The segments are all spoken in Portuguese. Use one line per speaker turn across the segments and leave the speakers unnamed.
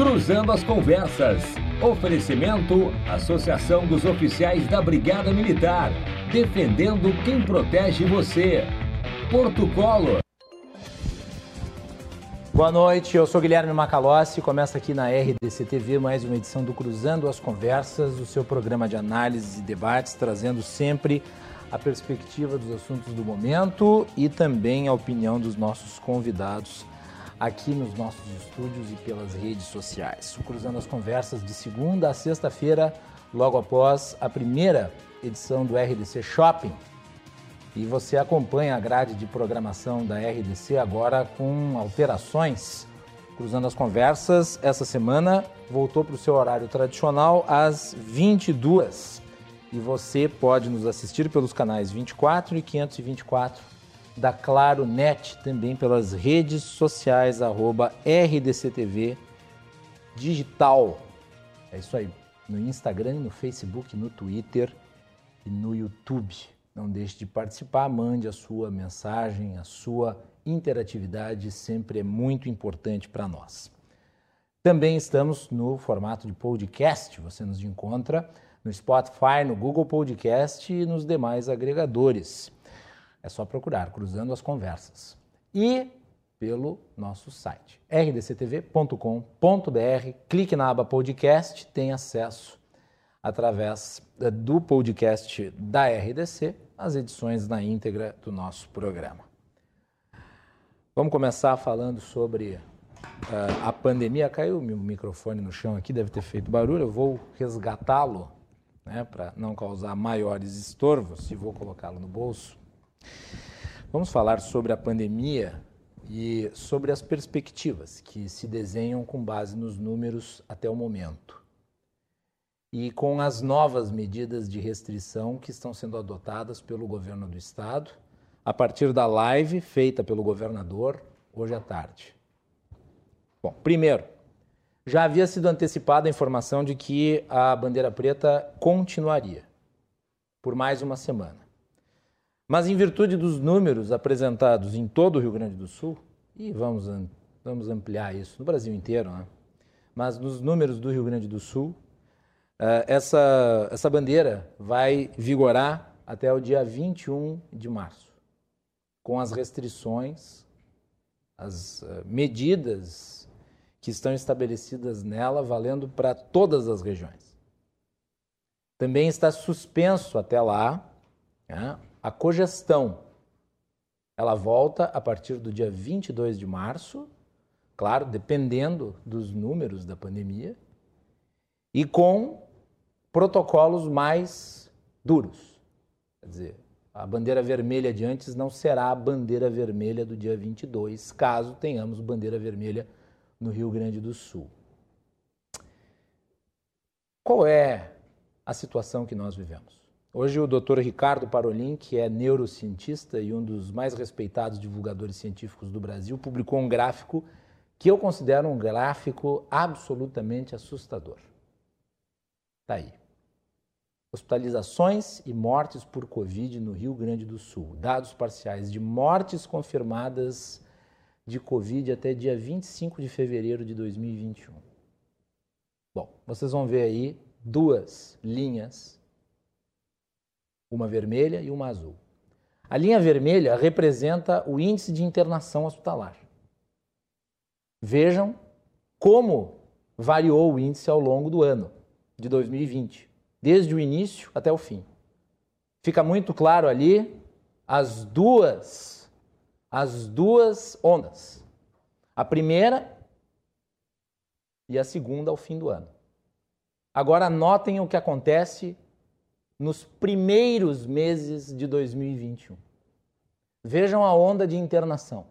Cruzando as Conversas. Oferecimento: Associação dos Oficiais da Brigada Militar. Defendendo quem protege você. Porto Colo.
Boa noite, eu sou Guilherme Macalossi. Começa aqui na RDC TV mais uma edição do Cruzando as Conversas, o seu programa de análise e debates, trazendo sempre a perspectiva dos assuntos do momento e também a opinião dos nossos convidados aqui nos nossos estúdios e pelas redes sociais. Cruzando as Conversas de segunda a sexta-feira, logo após a primeira edição do RDC Shopping. E você acompanha a grade de programação da RDC agora com alterações. Cruzando as Conversas, essa semana voltou para o seu horário tradicional às 22 e você pode nos assistir pelos canais 24 e 524 da Claro Net, também pelas redes sociais, arroba RDCTV Digital. É isso aí, no Instagram, no Facebook, no Twitter e no YouTube. Não deixe de participar, mande a sua mensagem, a sua interatividade sempre é muito importante para nós. Também estamos no formato de podcast, você nos encontra no Spotify, no Google Podcast e nos demais agregadores. É só procurar Cruzando as Conversas. E pelo nosso site rdctv.com.br, clique na aba podcast, tem acesso através eh, do podcast da RDC às edições na íntegra do nosso programa. Vamos começar falando sobre uh, a pandemia. Caiu o microfone no chão aqui, deve ter feito barulho. Eu vou resgatá-lo né, para não causar maiores estorvos e vou colocá-lo no bolso. Vamos falar sobre a pandemia e sobre as perspectivas que se desenham com base nos números até o momento. E com as novas medidas de restrição que estão sendo adotadas pelo governo do estado, a partir da live feita pelo governador hoje à tarde. Bom, primeiro, já havia sido antecipada a informação de que a bandeira preta continuaria por mais uma semana. Mas em virtude dos números apresentados em todo o Rio Grande do Sul, e vamos, vamos ampliar isso no Brasil inteiro, né? mas nos números do Rio Grande do Sul, eh, essa, essa bandeira vai vigorar até o dia 21 de março, com as restrições, as eh, medidas que estão estabelecidas nela, valendo para todas as regiões. Também está suspenso até lá né, a cogestão. Ela volta a partir do dia 22 de março, claro, dependendo dos números da pandemia, e com protocolos mais duros. Quer dizer, a bandeira vermelha de antes não será a bandeira vermelha do dia 22, caso tenhamos bandeira vermelha no Rio Grande do Sul. Qual é a situação que nós vivemos? Hoje o Dr. Ricardo Parolin, que é neurocientista e um dos mais respeitados divulgadores científicos do Brasil, publicou um gráfico que eu considero um gráfico absolutamente assustador. Está aí. Hospitalizações e mortes por Covid no Rio Grande do Sul. Dados parciais de mortes confirmadas de Covid até dia 25 de fevereiro de 2021. Bom, vocês vão ver aí duas linhas, uma vermelha e uma azul. A linha vermelha representa o índice de internação hospitalar. Vejam como variou o índice ao longo do ano de 2020, desde o início até o fim. Fica muito claro ali as duas as duas ondas. A primeira e a segunda ao fim do ano. Agora notem o que acontece nos primeiros meses de 2021. Vejam a onda de internação.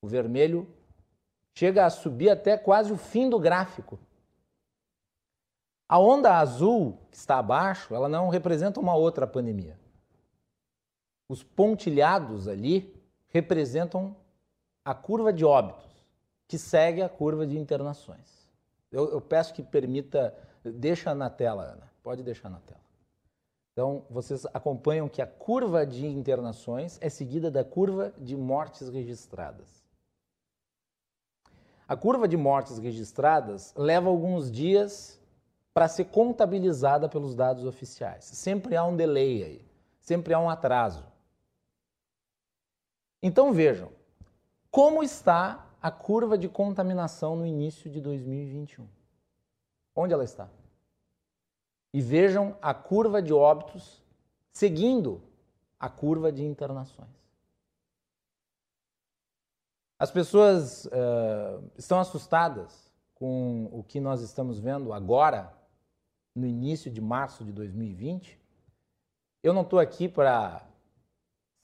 O vermelho chega a subir até quase o fim do gráfico. A onda azul, que está abaixo, ela não representa uma outra pandemia. Os pontilhados ali representam a curva de óbitos, que segue a curva de internações. Eu, eu peço que permita, deixa na tela, Ana, pode deixar na tela. Então, vocês acompanham que a curva de internações é seguida da curva de mortes registradas. A curva de mortes registradas leva alguns dias para ser contabilizada pelos dados oficiais. Sempre há um delay aí, sempre há um atraso. Então vejam, como está a curva de contaminação no início de 2021? Onde ela está? E vejam a curva de óbitos seguindo a curva de internações. As pessoas uh, estão assustadas com o que nós estamos vendo agora, no início de março de 2020. Eu não estou aqui para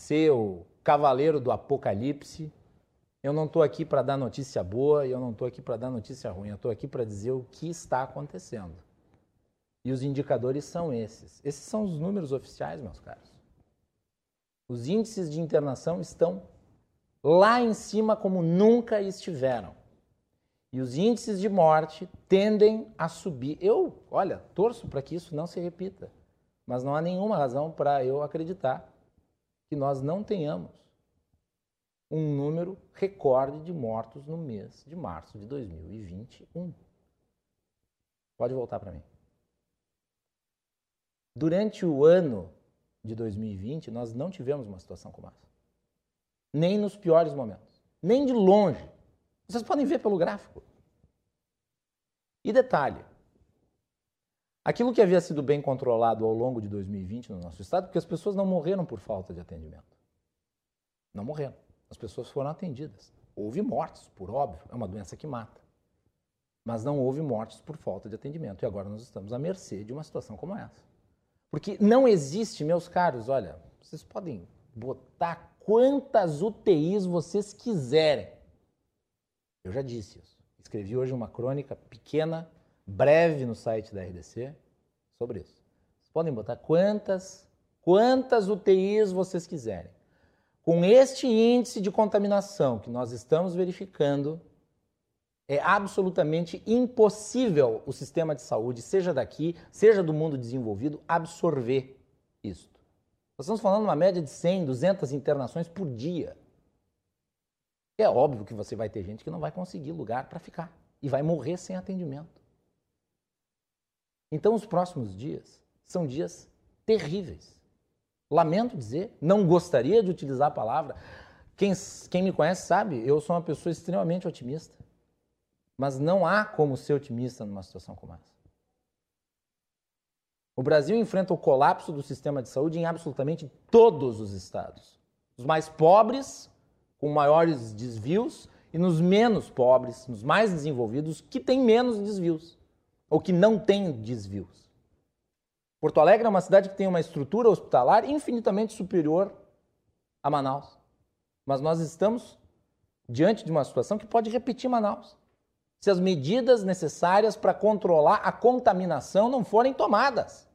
ser o cavaleiro do apocalipse, eu não estou aqui para dar notícia boa e eu não estou aqui para dar notícia ruim, eu estou aqui para dizer o que está acontecendo. E os indicadores são esses. Esses são os números oficiais, meus caros. Os índices de internação estão lá em cima como nunca estiveram. E os índices de morte tendem a subir. Eu, olha, torço para que isso não se repita. Mas não há nenhuma razão para eu acreditar que nós não tenhamos um número recorde de mortos no mês de março de 2021. Pode voltar para mim. Durante o ano de 2020, nós não tivemos uma situação como essa. Nem nos piores momentos. Nem de longe. Vocês podem ver pelo gráfico. E detalhe: aquilo que havia sido bem controlado ao longo de 2020 no nosso estado, porque as pessoas não morreram por falta de atendimento. Não morreram. As pessoas foram atendidas. Houve mortes, por óbvio, é uma doença que mata. Mas não houve mortes por falta de atendimento. E agora nós estamos à mercê de uma situação como essa. Porque não existe, meus caros, olha, vocês podem botar quantas UTIs vocês quiserem. Eu já disse isso. Escrevi hoje uma crônica pequena, breve no site da RDC sobre isso. Vocês podem botar quantas, quantas UTIs vocês quiserem. Com este índice de contaminação que nós estamos verificando, é absolutamente impossível o sistema de saúde, seja daqui, seja do mundo desenvolvido, absorver isto. Nós estamos falando uma média de 100, 200 internações por dia. É óbvio que você vai ter gente que não vai conseguir lugar para ficar e vai morrer sem atendimento. Então, os próximos dias são dias terríveis. Lamento dizer, não gostaria de utilizar a palavra. Quem, quem me conhece sabe, eu sou uma pessoa extremamente otimista. Mas não há como ser otimista numa situação como essa. O Brasil enfrenta o colapso do sistema de saúde em absolutamente todos os estados. Os mais pobres, com maiores desvios, e nos menos pobres, nos mais desenvolvidos, que têm menos desvios, ou que não têm desvios. Porto Alegre é uma cidade que tem uma estrutura hospitalar infinitamente superior a Manaus. Mas nós estamos diante de uma situação que pode repetir Manaus se as medidas necessárias para controlar a contaminação não forem tomadas.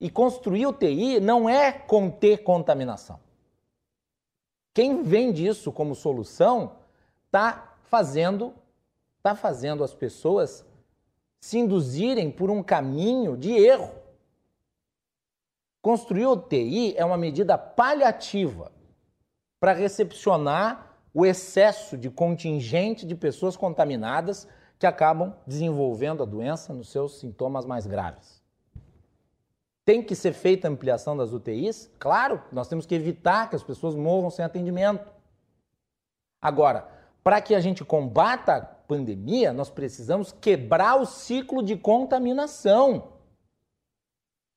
E construir UTI não é conter contaminação. Quem vende isso como solução está fazendo, tá fazendo as pessoas se induzirem por um caminho de erro. Construir UTI é uma medida paliativa para recepcionar o excesso de contingente de pessoas contaminadas que acabam desenvolvendo a doença nos seus sintomas mais graves. Tem que ser feita ampliação das UTIs? Claro, nós temos que evitar que as pessoas morram sem atendimento. Agora, para que a gente combata a pandemia, nós precisamos quebrar o ciclo de contaminação.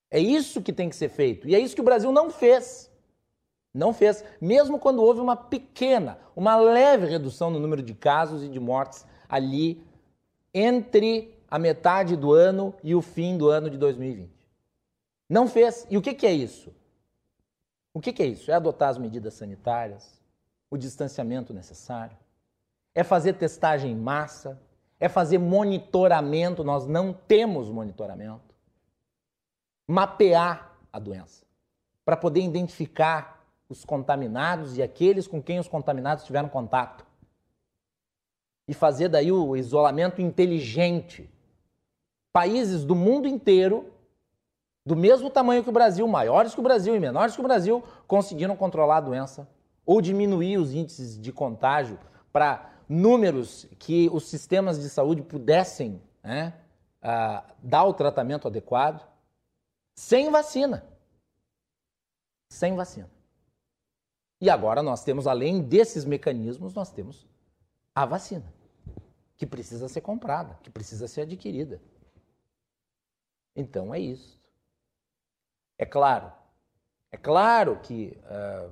É isso que tem que ser feito. E é isso que o Brasil não fez. Não fez, mesmo quando houve uma pequena, uma leve redução no número de casos e de mortes ali entre a metade do ano e o fim do ano de 2020. Não fez. E o que, que é isso? O que, que é isso? É adotar as medidas sanitárias, o distanciamento necessário, é fazer testagem em massa, é fazer monitoramento. Nós não temos monitoramento. Mapear a doença para poder identificar os contaminados e aqueles com quem os contaminados tiveram contato. E fazer daí o isolamento inteligente. Países do mundo inteiro, do mesmo tamanho que o Brasil, maiores que o Brasil e menores que o Brasil, conseguiram controlar a doença ou diminuir os índices de contágio para números que os sistemas de saúde pudessem né, uh, dar o tratamento adequado sem vacina. Sem vacina. E agora nós temos, além desses mecanismos, nós temos a vacina, que precisa ser comprada, que precisa ser adquirida. Então é isso. É claro, é claro que uh,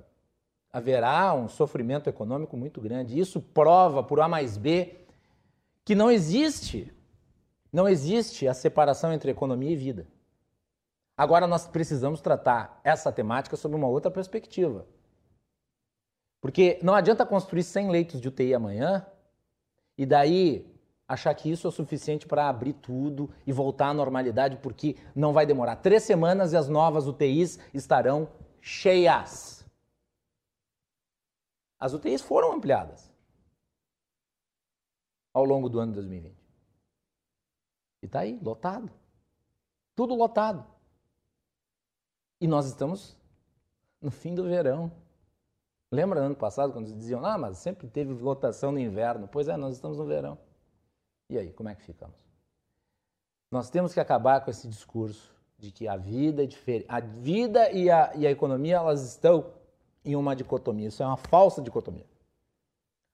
haverá um sofrimento econômico muito grande. Isso prova, por A mais B, que não existe, não existe a separação entre economia e vida. Agora nós precisamos tratar essa temática sob uma outra perspectiva. Porque não adianta construir 100 leitos de UTI amanhã e daí achar que isso é suficiente para abrir tudo e voltar à normalidade, porque não vai demorar três semanas e as novas UTIs estarão cheias. As UTIs foram ampliadas ao longo do ano de 2020. E está aí, lotado. Tudo lotado. E nós estamos no fim do verão. Lembra ano passado quando diziam, ah, mas sempre teve lotação no inverno? Pois é, nós estamos no verão. E aí, como é que ficamos? Nós temos que acabar com esse discurso de que a vida é diferente. A vida e a, e a economia elas estão em uma dicotomia. Isso é uma falsa dicotomia.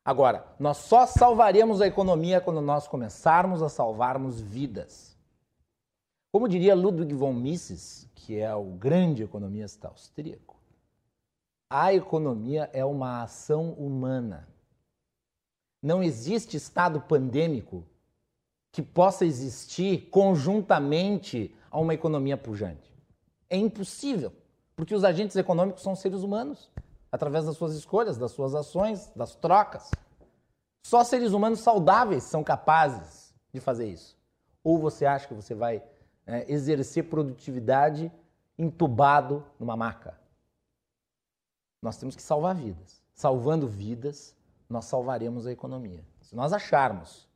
Agora, nós só salvaremos a economia quando nós começarmos a salvarmos vidas. Como diria Ludwig von Mises, que é o grande economista austríaco, a economia é uma ação humana. Não existe estado pandêmico que possa existir conjuntamente a uma economia pujante. É impossível, porque os agentes econômicos são seres humanos, através das suas escolhas, das suas ações, das trocas. Só seres humanos saudáveis são capazes de fazer isso. Ou você acha que você vai é, exercer produtividade entubado numa maca? Nós temos que salvar vidas. Salvando vidas, nós salvaremos a economia. Se nós acharmos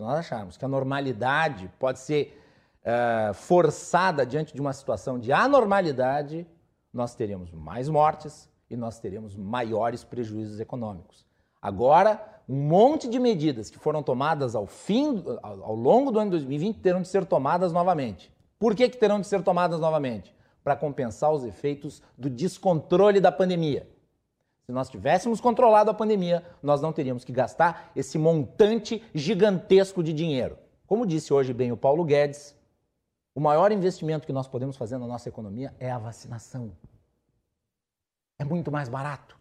se nós acharmos que a normalidade pode ser uh, forçada diante de uma situação de anormalidade, nós teremos mais mortes e nós teremos maiores prejuízos econômicos. Agora, um monte de medidas que foram tomadas ao fim, ao, longo do ano 2020, terão de ser tomadas novamente. Por que, que terão de ser tomadas novamente? Para compensar os efeitos do descontrole da pandemia. Se nós tivéssemos controlado a pandemia, nós não teríamos que gastar esse montante gigantesco de dinheiro. Como disse hoje bem o Paulo Guedes, o maior investimento que nós podemos fazer na nossa economia é a vacinação. É muito mais barato.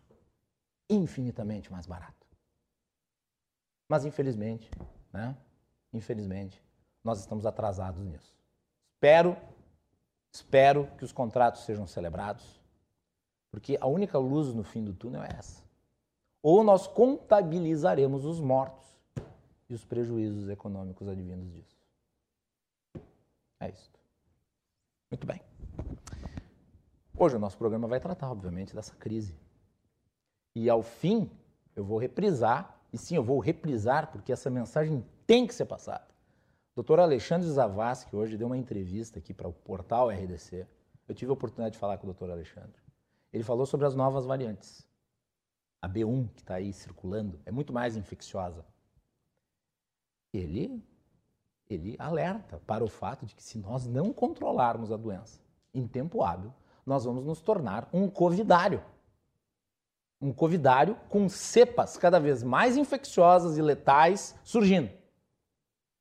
Infinitamente mais barato. Mas infelizmente, né? Infelizmente, nós estamos atrasados nisso. Espero, espero que os contratos sejam celebrados porque a única luz no fim do túnel é essa. Ou nós contabilizaremos os mortos e os prejuízos econômicos advindos disso. É isso. Muito bem. Hoje o nosso programa vai tratar, obviamente, dessa crise. E ao fim, eu vou reprisar, e sim, eu vou reprisar, porque essa mensagem tem que ser passada. Doutor Alexandre Zavascki hoje deu uma entrevista aqui para o portal RDC. Eu tive a oportunidade de falar com o doutor Alexandre. Ele falou sobre as novas variantes. A B1, que está aí circulando, é muito mais infecciosa. Ele, ele alerta para o fato de que se nós não controlarmos a doença em tempo hábil, nós vamos nos tornar um covidário. Um covidário com cepas cada vez mais infecciosas e letais surgindo.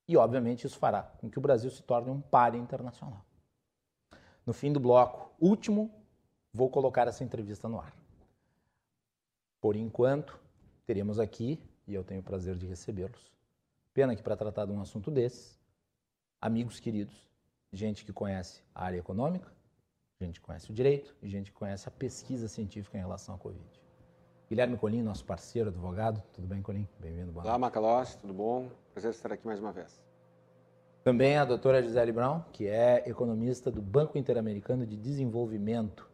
E, obviamente, isso fará com que o Brasil se torne um páreo internacional. No fim do bloco último, vou colocar essa entrevista no ar. Por enquanto, teremos aqui, e eu tenho o prazer de recebê-los, pena que para tratar de um assunto desses, amigos queridos, gente que conhece a área econômica, gente que conhece o direito e gente que conhece a pesquisa científica em relação à Covid. Guilherme Colim, nosso parceiro, advogado. Tudo bem, Colim? Bem-vindo.
Olá, Macalossi, tudo bom? Prazer estar aqui mais uma vez.
Também a doutora Gisele Brown, que é economista do Banco Interamericano de Desenvolvimento.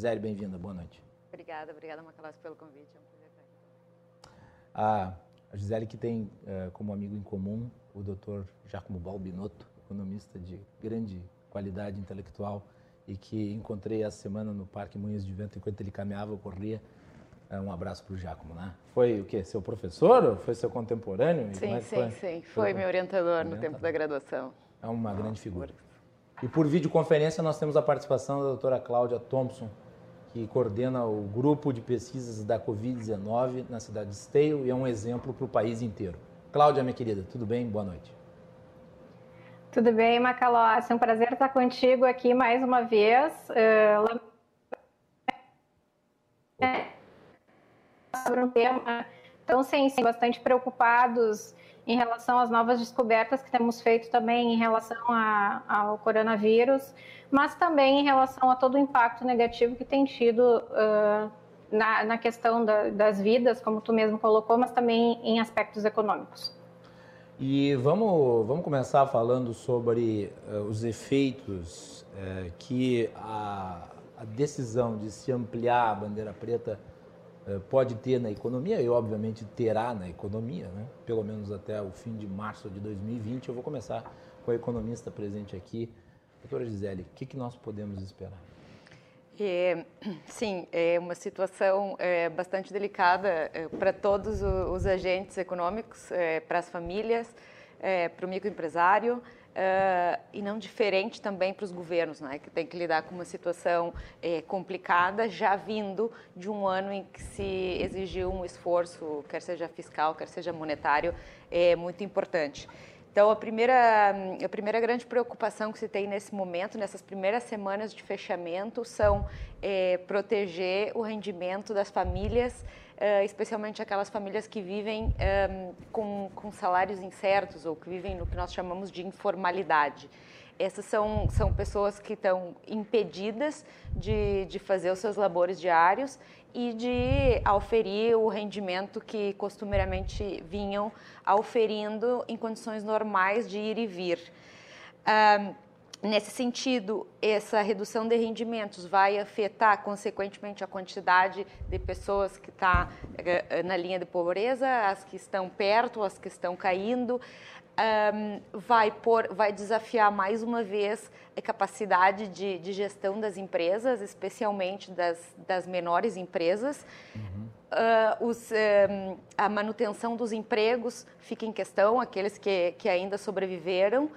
Zé, bem-vinda, boa noite.
Obrigada, obrigada, Macalás, pelo convite. É um prazer estar aqui.
A, a Gisele que tem uh, como amigo em comum o doutor Giacomo Balbinotto, economista de grande qualidade intelectual e que encontrei essa semana no Parque Moinhos de Vento enquanto ele caminhava corria um abraço para o Giacomo, né? Foi o quê? Seu professor ou foi seu contemporâneo?
Sim,
é
sim,
foi?
sim. Foi, meu orientador no tempo da graduação.
É uma grande figura. E por videoconferência nós temos a participação da doutora Cláudia Thompson, que coordena o grupo de pesquisas da Covid-19 na cidade de Esteio e é um exemplo para o país inteiro. Cláudia, minha querida, tudo bem? Boa noite.
Tudo bem, Macalossi? É um prazer estar contigo aqui mais uma vez. Uh, sobre um tema tão sensível, bastante preocupados em relação às novas descobertas que temos feito também em relação a, ao coronavírus, mas também em relação a todo o impacto negativo que tem tido uh, na, na, questão da, das vidas, como tu mesmo colocou, mas também em aspectos econômicos.
E vamos, vamos começar falando sobre uh, os efeitos uh, que a, a, decisão de se ampliar a bandeira preta pode ter na economia e, obviamente, terá na economia, né? pelo menos até o fim de março de 2020. Eu vou começar com a economista presente aqui. Doutora Gisele, o que, que nós podemos esperar?
É, sim, é uma situação é, bastante delicada é, para todos os agentes econômicos, é, para as famílias, é, para o microempresário é, e não diferente também para os governos, né, que tem que lidar com uma situação complicada, já vindo de um ano em que se exigiu um esforço, quer seja fiscal, quer seja monetário, é muito importante. Então, a primeira, a primeira grande preocupação que se tem nesse momento, nessas primeiras semanas de fechamento, são é, proteger o rendimento das famílias, é, especialmente aquelas famílias que vivem é, com, com salários incertos ou que vivem no que nós chamamos de informalidade. Essas são, são pessoas que estão impedidas de, de fazer os seus labores diários e de auferir o rendimento que costumeiramente vinham auferindo em condições normais de ir e vir. Nesse sentido, essa redução de rendimentos vai afetar, consequentemente, a quantidade de pessoas que está eh, na linha de pobreza, as que estão perto, as que estão caindo um, vai, por, vai desafiar mais uma vez a capacidade de, de gestão das empresas, especialmente das, das menores empresas. Uhum. Uh, os, um, a manutenção dos empregos fica em questão, aqueles que, que ainda sobreviveram.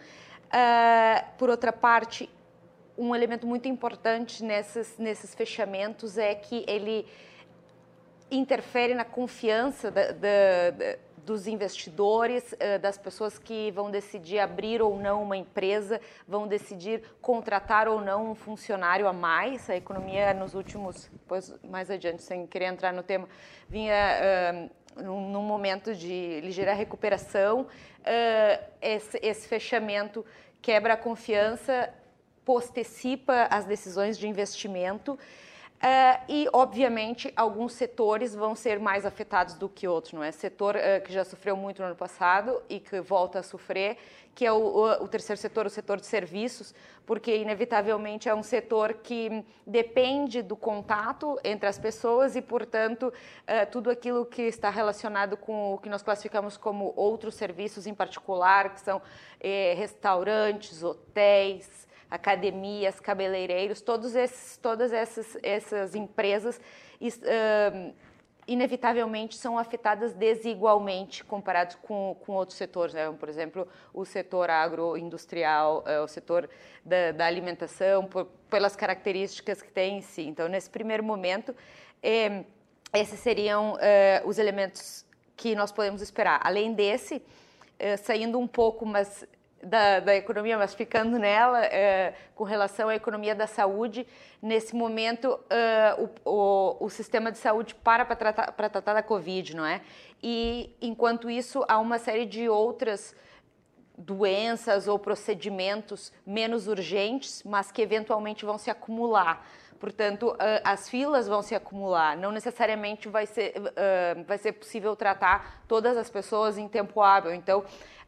Uh, por outra parte, um elemento muito importante nesses, nesses fechamentos é que ele interfere na confiança da, da, da dos investidores, eh, das pessoas que vão decidir abrir ou não uma empresa, vão decidir contratar ou não um funcionário a mais. A economia nos últimos, depois mais adiante, sem querer entrar no tema, vinha uh, num, momento de ligeira recuperação. Uh, esse, esse fechamento quebra a confiança, postecipa as decisões de investimento. Uh, e, obviamente, alguns setores vão ser mais afetados do que outros, não é? Setor uh, que já sofreu muito no ano passado e que volta a sofrer, que é o, o, o, terceiro setor, o setor de serviços, porque, inevitavelmente, é um setor que depende do contato entre as pessoas e, portanto, uh, tudo aquilo que está relacionado com o que nós classificamos como outros serviços em particular, que são restaurantes, hotéis, academias, cabeleireiros, todos esses, todas essas, essas empresas uh, inevitavelmente são afetadas desigualmente comparados com, com outros setores. Né? Por exemplo, o setor agroindustrial, uh, o setor da, da alimentação, por, pelas características que tem em si. Então, nesse primeiro momento, eh, esses seriam uh, os elementos que nós podemos esperar. Além desse, saindo um pouco, mas da, da, economia, mas ficando nela, é, com relação à economia da saúde, nesse momento é, o, o, o, sistema de saúde para para tratar, para tratar da Covid, não é? E enquanto isso, há uma série de outras doenças ou procedimentos menos urgentes, mas que eventualmente vão se acumular. Portanto, as filas vão se acumular. Não necessariamente vai ser, vai ser possível tratar todas as pessoas em tempo hábil. Então,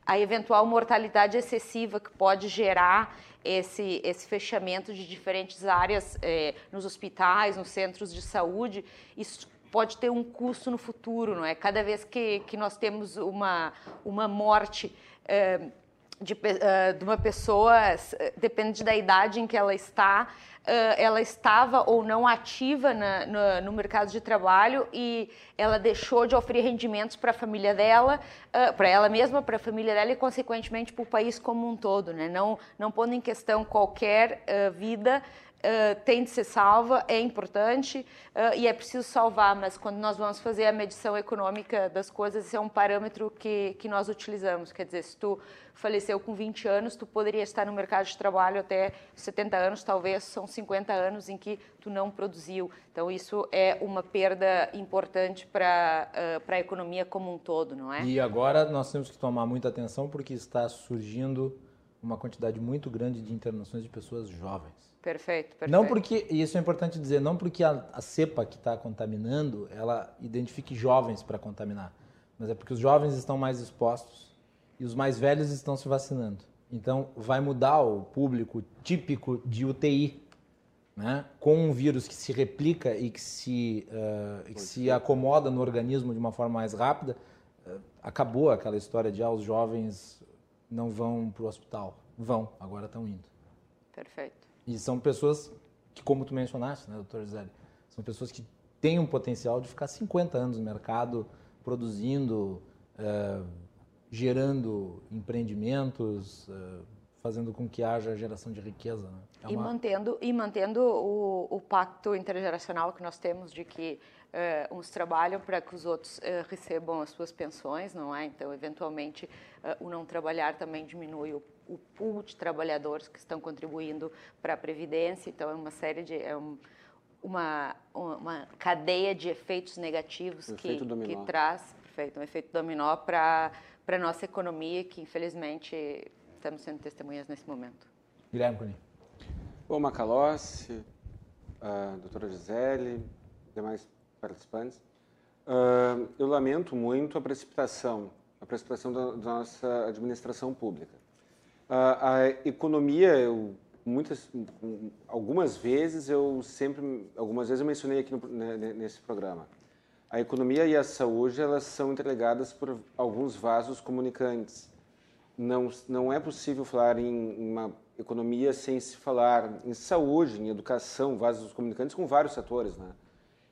a eventual mortalidade excessiva que pode gerar esse, esse fechamento de diferentes áreas eh, nos hospitais, nos centros de saúde, isso pode ter um custo no futuro, não é? Cada vez que, que nós temos uma, uma morte eh, de, uh, de uma pessoa, depende da idade em que ela está, uh, ela estava ou não ativa na, no, no, mercado de trabalho e ela deixou de oferecer rendimentos para a família dela, uh, para ela mesma, para a família dela e, consequentemente, para o país como um todo, né? não, não pondo em questão qualquer vida Uh, tem de ser salva, é importante uh, e é preciso salvar, mas quando nós vamos fazer a medição econômica das coisas, esse é um parâmetro que, que nós utilizamos. Quer dizer, se tu faleceu com 20 anos, tu poderia estar no mercado de trabalho até 70 anos, talvez são 50 anos em que tu não produziu. Então, isso é uma perda importante para uh, a economia como um todo, não é?
E agora nós temos que tomar muita atenção porque está surgindo uma quantidade muito grande de internações de pessoas jovens.
Perfeito, perfeito.
Não porque, e isso é importante dizer, não porque a, a cepa que está contaminando, ela identifique jovens para contaminar, mas é porque os jovens estão mais expostos e os mais velhos estão se vacinando. Então, vai mudar o público típico de UTI, né? com um vírus que se replica e que se, uh, que se acomoda no organismo de uma forma mais rápida. Uh, acabou aquela história de ah, os jovens não vão para o hospital. Vão, agora estão indo.
Perfeito.
E são pessoas que, como tu mencionaste, né, doutor Gisele, são pessoas que têm um potencial de ficar 50 anos no mercado produzindo, é, gerando empreendimentos, é, fazendo com que haja geração de riqueza. Né?
É uma... e, mantendo, e mantendo o, o pacto intergeracional que nós temos de que Uh, uns trabalham para que os outros uh, recebam as suas pensões, não é? Então, eventualmente, uh, o não trabalhar também diminui o, o, pool de trabalhadores que estão contribuindo para a previdência. Então, é uma série de é um, uma, uma cadeia de efeitos negativos que, que traz, perfeito, um efeito dominó para para nossa economia, que infelizmente estamos sendo testemunhas nesse momento.
Guilherme Cunha.
Bom, Macalossi, a doutora Gisele, demais participantes. Uh, eu lamento muito a precipitação, a precipitação da, da nossa administração pública. Uh, a economia, eu, muitas, algumas vezes eu sempre, algumas vezes eu mencionei aqui no, né, nesse programa. A economia e a saúde elas são interligadas por alguns vasos comunicantes. Não, não é possível falar em uma economia sem se falar em saúde, em educação, vasos comunicantes com vários setores, né?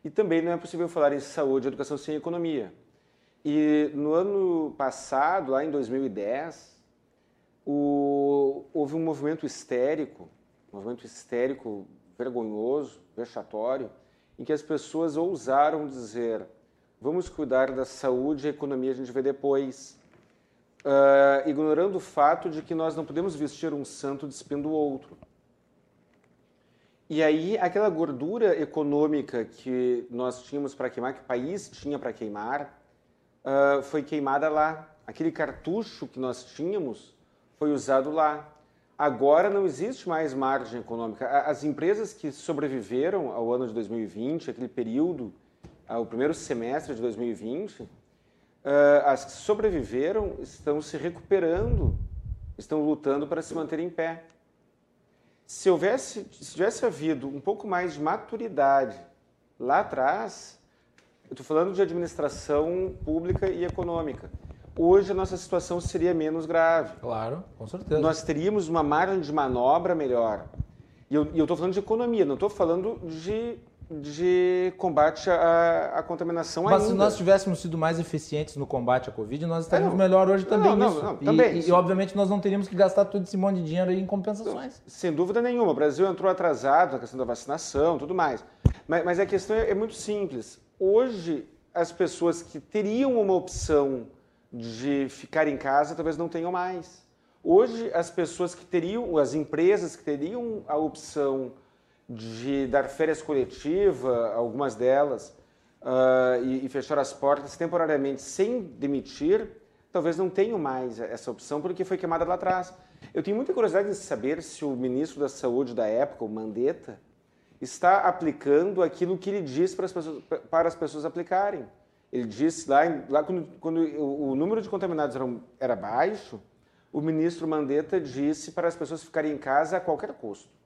E também não é possível falar em saúde e educação sem economia. E no ano passado, lá em 2010, o, houve um movimento histérico, um movimento histérico vergonhoso, vexatório, em que as pessoas ousaram dizer: vamos cuidar da saúde e economia, a gente vê depois. Uh, ignorando o fato de que nós não podemos vestir um santo despindo o outro. E aí, aquela gordura econômica que nós tínhamos para queimar, que o país tinha para queimar, uh, foi queimada lá. Aquele cartucho que nós tínhamos foi usado lá. Agora não existe mais margem econômica. As empresas que sobreviveram ao ano de 2020, aquele período, ao primeiro semestre de 2020, uh, ah, as que sobreviveram estão se recuperando, estão lutando para se manter em pé se houvesse, se tivesse havido um pouco mais de maturidade lá atrás, eu estou falando de administração pública e econômica. Hoje a nossa situação seria menos grave.
Claro, com certeza.
Nós teríamos uma margem de manobra melhor. E eu estou falando de economia, não estou falando de de combate à, à contaminação
Mas
ainda.
se nós tivéssemos sido mais eficientes no combate à Covid, nós estaríamos é, melhor hoje também não, nisso. Não, não, também. E, e, obviamente nós não teríamos que gastar todo esse monte de dinheiro em compensações.
Sem dúvida nenhuma. O Brasil entrou atrasado na questão da vacinação tudo mais. Mas, mas a questão é, é muito simples. Hoje, as pessoas que teriam uma opção de ficar em casa talvez não tenham mais. Hoje, as pessoas que teriam, as empresas que teriam a opção de dar férias coletivas, algumas delas, uh, e, e, fechar as portas temporariamente sem demitir, talvez não tenham mais essa opção porque foi queimada lá atrás. Eu tenho muita curiosidade de saber se o ministro da Saúde da época, o Mandetta, está aplicando aquilo que ele disse para as pessoas, para as pessoas aplicarem. Ele disse lá, lá quando, quando o, o número de contaminados era, era baixo, o ministro Mandetta disse para as pessoas ficarem em casa a qualquer custo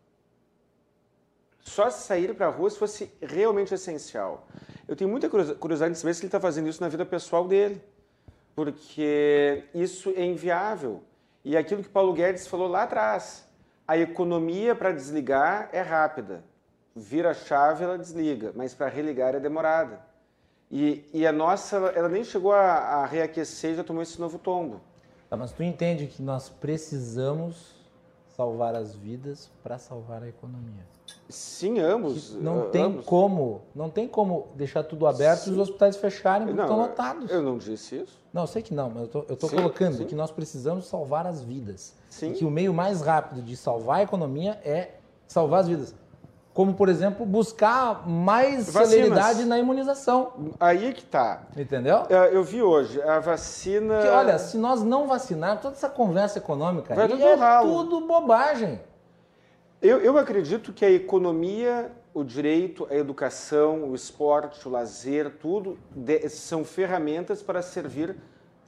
só sair para a rua se fosse realmente essencial. Eu tenho muita curiosidade de saber se ele está fazendo isso na vida pessoal dele, porque isso é inviável. E aquilo que Paulo Guedes falou lá atrás, a economia para desligar é rápida. Vira a chave, ela desliga, mas para religar é demorada. E, e, a nossa, ela nem chegou a, a reaquecer já tomou esse novo tombo.
Tá, mas tu entende que nós precisamos salvar as vidas para salvar a economia?
Sim, ambos.
não tem
ambos.
como, não tem como deixar tudo aberto e os hospitais fecharem porque
não,
estão lotados.
Eu não disse isso.
Não, eu sei que não, mas eu estou colocando sim. que nós precisamos salvar as vidas. Sim. E que o meio mais rápido de salvar a economia é salvar as vidas. Como, por exemplo, buscar mais Vacinas. celeridade na imunização.
Aí é que tá.
Entendeu?
É, eu vi hoje, a vacina.
Porque, olha, se nós não vacinar, toda essa conversa econômica Vai aí é ralo. tudo bobagem.
Eu, eu acredito que a economia, o direito, a educação, o esporte, o lazer, tudo de, são ferramentas para servir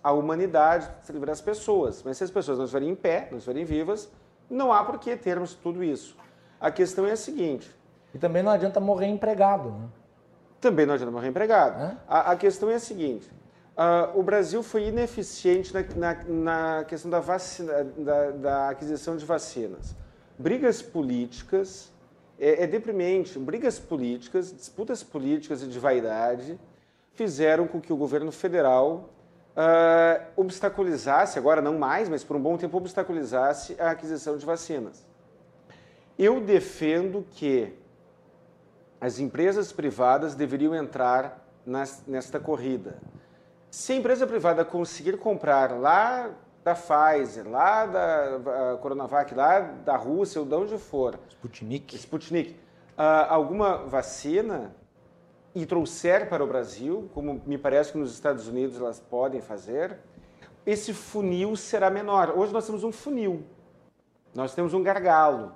a humanidade, servir as pessoas. Mas se as pessoas não estiverem em pé, não estiverem vivas, não há por que termos tudo isso. A questão é a seguinte.
E também não adianta morrer empregado. Né?
Também não adianta morrer empregado. A, a, questão é a seguinte. Uh, o Brasil foi ineficiente na, na, na questão da, vacina, da, da, aquisição de vacinas. Brigas políticas, é, é deprimente, brigas políticas, disputas políticas e de vaidade fizeram com que o governo federal uh, obstaculizasse, agora não mais, mas por um bom tempo obstaculizasse a aquisição de vacinas. Eu defendo que as empresas privadas deveriam entrar nesta corrida. Se a empresa privada conseguir comprar lá da Pfizer, lá da Coronavac, lá da Rússia ou de onde for,
Sputnik,
Sputnik. Uh, alguma vacina e trouxer para o Brasil, como me parece que nos Estados Unidos elas podem fazer, esse funil será menor. Hoje nós temos um funil, nós temos um gargalo.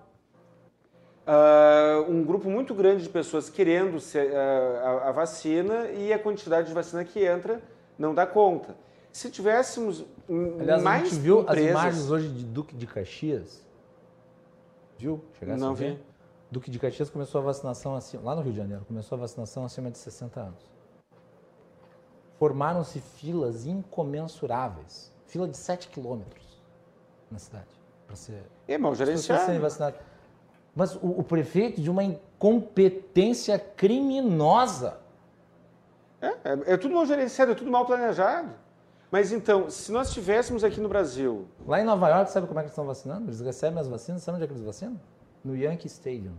Uh, um grupo muito grande de pessoas querendo ser, uh, a, a, vacina e a quantidade de vacina que entra não dá conta. Se tivéssemos
Aliás,
mais
a gente viu
empresas...
as imagens hoje de Duque de Caxias? Viu?
Chegasse não vi.
Duque de Caxias começou a vacinação assim, lá no Rio de Janeiro, começou a vacinação acima de 60 anos. Formaram-se filas incomensuráveis, fila de 7 quilômetros na cidade para ser.
É, mal gerenciado.
mas o, o prefeito de uma incompetência criminosa.
É, é, é tudo mal gerenciado, é tudo mal planejado. Mas então, se nós tivéssemos aqui no Brasil.
Lá em Nova York, sabe como é que eles estão vacinando? Eles recebem as vacinas, sabe onde é que eles vacinam? No Yankee Stadium.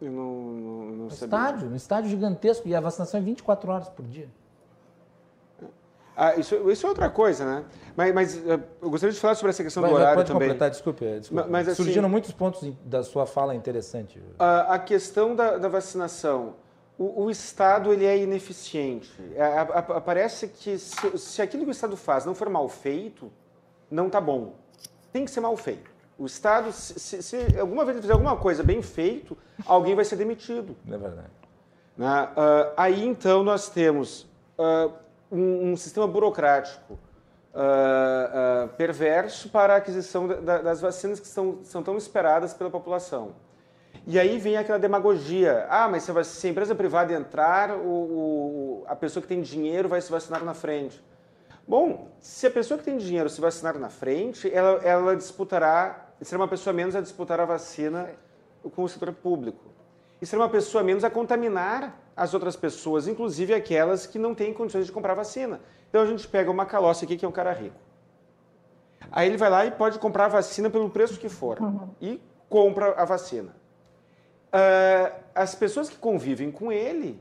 Eu não, não, não
no
sabia.
Estádio, no estádio gigantesco. E a vacinação é 24 horas por dia.
Ah, isso, isso é outra coisa, né? Mas, mas eh, eu gostaria de falar sobre essa questão
vai,
do horário
pode
também.
completar, desculpe. desculpe. Mas, assim, Surgiram muitos pontos da sua fala interessante.
A, a questão da, da vacinação. O, o, Estado ele é ineficiente. É, a, a, parece que se, se aquilo que o Estado faz não for mal feito, não está bom. Tem que ser mal feito. O Estado, se, se, se, alguma vez ele fizer alguma coisa bem feito, alguém vai ser demitido.
É verdade.
Né? Uh, aí então nós temos uh, um, um sistema burocrático uh, perverso para a aquisição da, das vacinas que são, são tão esperadas pela população. E aí vem aquela demagogia. Ah, mas se, a empresa privada entrar, o, o, a pessoa que tem dinheiro vai se vacinar na frente. Bom, se a pessoa que tem dinheiro se vacinar na frente, ela, ela disputará, será uma pessoa menos a disputar a vacina com o setor público. E será uma pessoa menos a contaminar as outras pessoas, inclusive aquelas que não têm condições de comprar vacina. Então a gente pega uma Calossi aqui, que é um cara rico. Aí ele vai lá e pode comprar a vacina pelo preço que for. Uhum. E compra a vacina. Uh, as pessoas que convivem com ele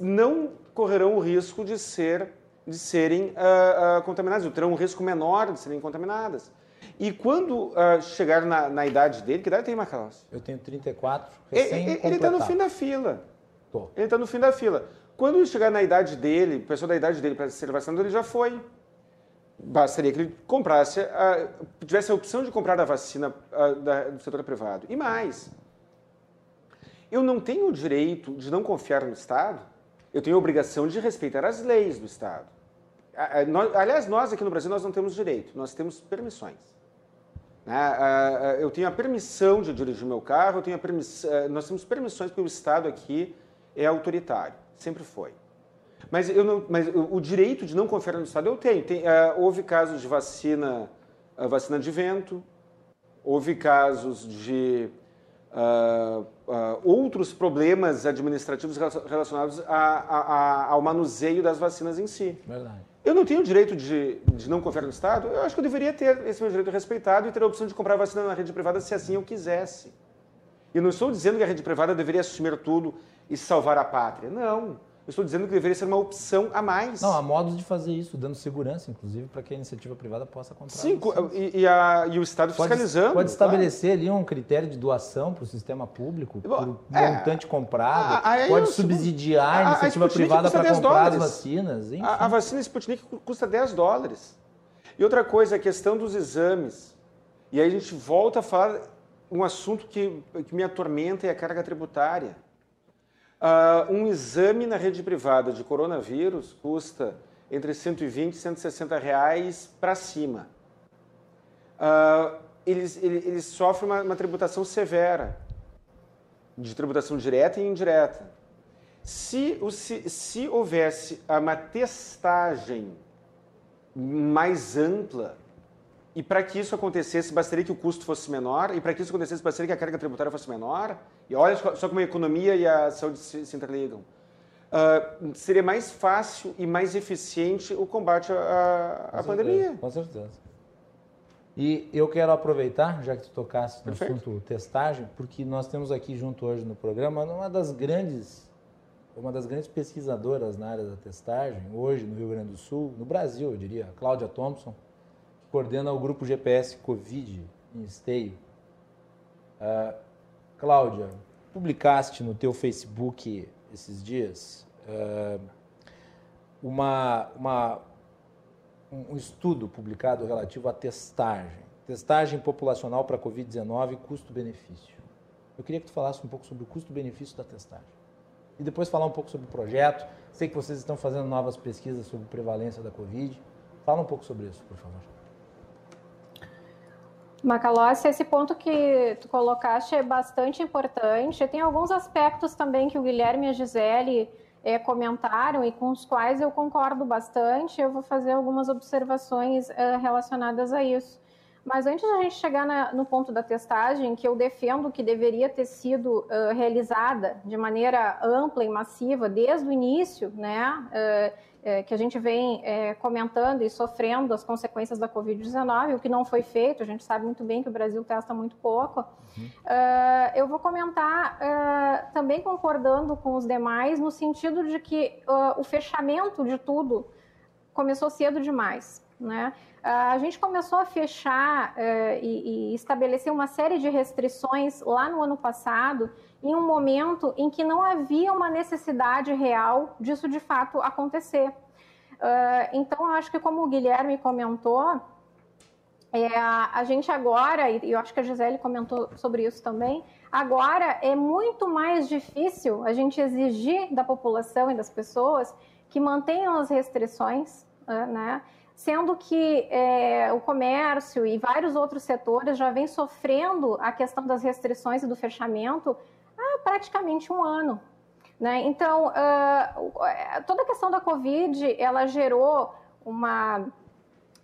não correrão o risco de, ser, de serem uh, uh, contaminadas, ou terão um risco menor de serem contaminadas. E quando uh, chegar na, na, idade dele, que idade tem Macalós?
Eu tenho 34,
recém Ele está no fim da fila. Tô. Ele está no fim da fila. Quando chegar na idade dele, pessoa da idade dele para ser vacinado, ele já foi. Bastaria que ele comprasse, uh, tivesse a opção de comprar a vacina uh, da, do setor privado. E mais, eu não tenho o direito de não confiar no Estado, eu tenho a obrigação de respeitar as leis do Estado. Aliás, nós aqui no Brasil nós não temos direito, nós temos permissões. Né? Eu tenho a permissão de dirigir meu carro, eu tenho a nós temos permissões porque o Estado aqui é autoritário, sempre foi. Mas, eu não, mas o direito de não confiar no Estado eu tenho. Tem, uh, houve casos de vacina, uh, vacina de vento, houve casos de uh, outros problemas administrativos relacionados a, a, a, ao manuseio das vacinas em si.
Verdade.
Eu não tenho o direito de, de não confiar no Estado? Eu acho que eu deveria ter esse meu direito respeitado e ter a opção de comprar vacina na rede privada se assim eu quisesse. E não estou dizendo que a rede privada deveria assumir tudo e salvar a pátria. Não. Eu estou dizendo que deveria ser uma opção a mais.
Não, há modos de fazer isso, dando segurança, inclusive, para que a iniciativa privada possa comprar.
Sim, e, e, a, e, o Estado
pode,
fiscalizando.
Pode estabelecer claro. ali um critério de doação para o sistema público, por é, montante comprado, a, a, pode subsidiar a, iniciativa privada para comprar dólares. as vacinas. Enfim.
A, vacina Sputnik custa 10 dólares. E outra coisa, a questão dos exames. E aí a gente volta a falar um assunto que, que me atormenta é a carga tributária. Uh, um exame na rede privada de coronavírus custa entre 120 e 160 reais para cima. Uh, eles, eles, eles, sofrem uma, uma, tributação severa, de tributação direta e indireta. Se, se, se houvesse uma testagem mais ampla, e para que isso acontecesse, bastaria que o custo fosse menor, e para que isso acontecesse, bastaria que a carga tributária fosse menor. E olha só como a economia e a saúde se, se interligam. Uh, seria mais fácil e mais eficiente o combate à, à pandemia.
Com certeza. E eu quero aproveitar, já que tu tocaste no Perfeito. assunto testagem, porque nós temos aqui junto hoje no programa uma das grandes uma das grandes pesquisadoras na área da testagem, hoje no Rio Grande do Sul, no Brasil, eu diria, Cláudia Thompson coordena o grupo GPS Covid em Esteio. Uh, Cláudia, publicaste no teu Facebook esses dias uh, uma, uma, um estudo publicado relativo à testagem. Testagem populacional para Covid-19 custo-benefício. Eu queria que tu falasse um pouco sobre o custo-benefício da testagem. E depois falar um pouco sobre o projeto. Sei que vocês estão fazendo novas pesquisas sobre prevalência da Covid. Fala um pouco sobre isso, por favor.
Macalossi, esse ponto que tu colocaste é bastante importante. Tem alguns aspectos também que o Guilherme e a Gisele é, comentaram e com os quais eu concordo bastante. Eu vou fazer algumas observações é, relacionadas a isso. Mas antes da gente chegar na, no ponto da testagem, que eu defendo que deveria ter sido uh, realizada de maneira ampla e massiva desde o início, né? Uh, é, que a gente vem é, comentando e sofrendo as consequências da Covid-19, o que não foi feito, a gente sabe muito bem que o Brasil testa muito pouco. Uhum. Uh, eu vou comentar uh, também concordando com os demais, no sentido de que uh, o fechamento de tudo começou cedo demais. Né? a gente começou a fechar e, e estabelecer uma série de restrições lá no ano passado, em um momento em que não havia uma necessidade real disso de fato acontecer. Uh, então, acho que como o Guilherme comentou, é, a gente agora, e eu acho que a Gisele comentou sobre isso também, agora é muito mais difícil a gente exigir da população e das pessoas que mantenham as restrições, uh, né? sendo que é, o comércio e vários outros setores já vêm sofrendo a questão das restrições e do fechamento praticamente um ano. Né? Então, uh, toda a questão da Covid, ela gerou uma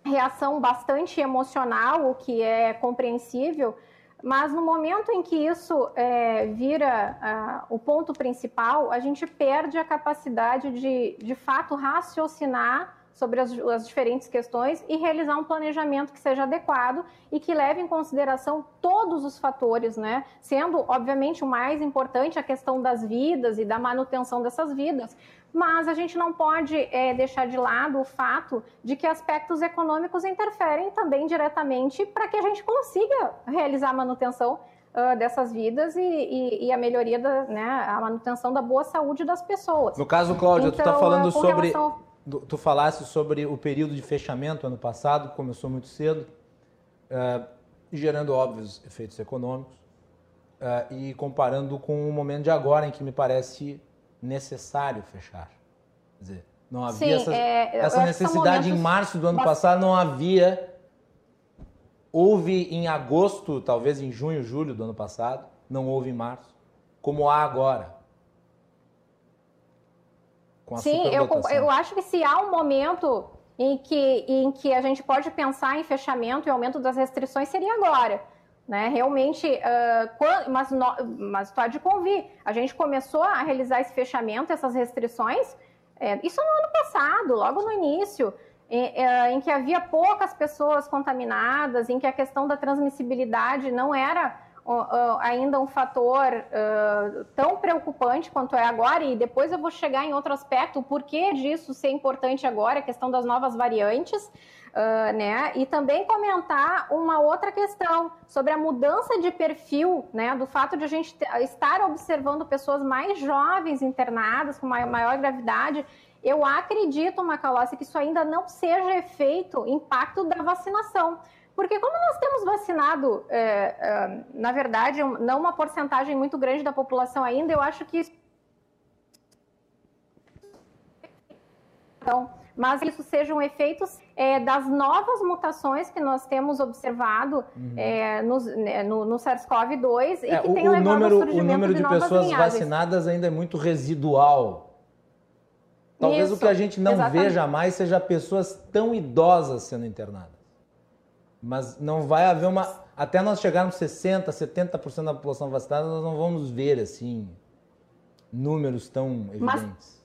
reação bastante emocional, o que é compreensível, mas no momento em que isso é, vira uh, o ponto principal, a gente perde a capacidade de, de fato, raciocinar sobre as, as, diferentes questões e realizar um planejamento que seja adequado e que leve em consideração todos os fatores, né? Sendo, obviamente, o mais importante a questão das vidas e da manutenção dessas vidas. Mas a gente não pode é, deixar de lado o fato de que aspectos econômicos interferem também diretamente para que a gente consiga realizar a manutenção uh, dessas vidas e, e, e, a melhoria da, né, a manutenção da boa saúde das pessoas.
No caso, Cláudia, então, tu está falando sobre relação tu falasse sobre o período de fechamento ano passado, que começou muito cedo, uh, gerando óbvios efeitos econômicos, uh, e comparando com o momento de agora, em que me parece necessário fechar. Quer dizer, não havia Sim, essa, é, essa necessidade momentos... em março do ano passado, não havia. Houve em agosto, talvez em junho, julho do ano passado, não houve em março, como há agora. Com a
Sim, eu, eu acho que se há um momento em que, em que a gente pode pensar em fechamento e aumento das restrições, seria agora. Né? Realmente, uh, quando, mas, no, mas tu há de convir, a gente começou a realizar esse fechamento, essas restrições, é, isso no ano passado, logo no início, em, é, em, que havia poucas pessoas contaminadas, em que a questão da transmissibilidade não era ainda um fator uh, tão preocupante quanto é agora, e depois eu vou chegar em outro aspecto, o porquê disso ser importante agora, a questão das novas variantes. Uh, né? E também comentar uma outra questão sobre a mudança de perfil, né? Do fato de a gente estar observando pessoas mais jovens internadas com maior gravidade. Eu acredito, Macalossi, que isso ainda não seja efeito, impacto da vacinação. Porque como nós temos vacinado, é, é, na verdade, não uma porcentagem muito grande da população ainda, eu acho que então, mas isso sejam efeitos é, das novas mutações que nós temos observado uhum. é, no, né, no, no SARS-CoV-2
e é, que tem levado número, ao surgimento o número de, de pessoas linhagens. vacinadas ainda é muito residual. Talvez isso, o que a gente não exatamente. veja mais seja pessoas tão idosas sendo internadas. Mas não vai haver uma. Até nós chegarmos 60%, 70% da população vacinada, nós não vamos ver assim números tão evidentes.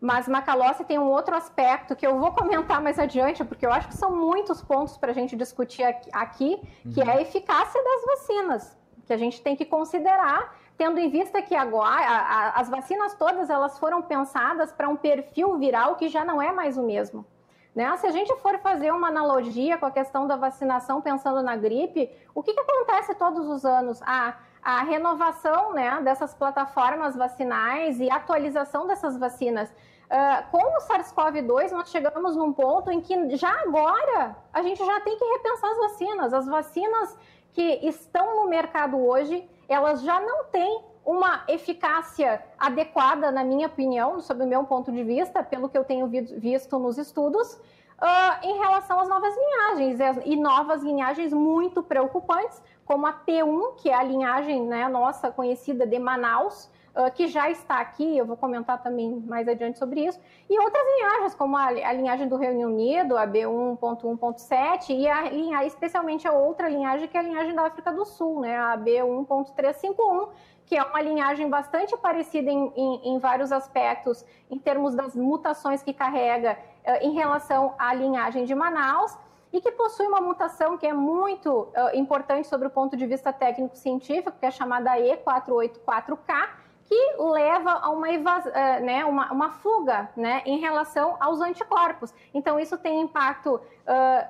Mas, mas Macalossi tem um outro aspecto que eu vou comentar mais adiante, porque eu acho que são muitos pontos para a gente discutir aqui, que uhum. é a eficácia das vacinas, que a gente tem que considerar, tendo em vista que agora a, a, as vacinas todas elas foram pensadas para um perfil viral que já não é mais o mesmo. Né? Se a gente for fazer uma analogia com a questão da vacinação, pensando na gripe, o que, que acontece todos os anos? A, a renovação né, dessas plataformas vacinais e atualização dessas vacinas. Uh, com o SARS-CoV-2, nós chegamos num ponto em que já agora a gente já tem que repensar as vacinas. As vacinas que estão no mercado hoje, elas já não têm uma eficácia adequada, na minha opinião, sob o meu ponto de vista, pelo que eu tenho visto nos estudos, uh, em relação às novas linhagens, e novas linhagens muito preocupantes, como a P1, que é a linhagem né, nossa conhecida de Manaus, uh, que já está aqui, eu vou comentar também mais adiante sobre isso, e outras linhagens, como a, a linhagem do Reino Unido, a B1.1.7, e a, a, especialmente a outra linhagem, que é a linhagem da África do Sul, né, a B1.351, que é uma linhagem bastante parecida em, em, em vários aspectos, em termos das mutações que carrega uh, em relação à linhagem de Manaus, e que possui uma mutação que é muito uh, importante sobre o ponto de vista técnico-científico, que é chamada E484K, que leva a uma, evas... Uh, né, uma, uma, fuga né, em relação aos anticorpos. Então, isso tem impacto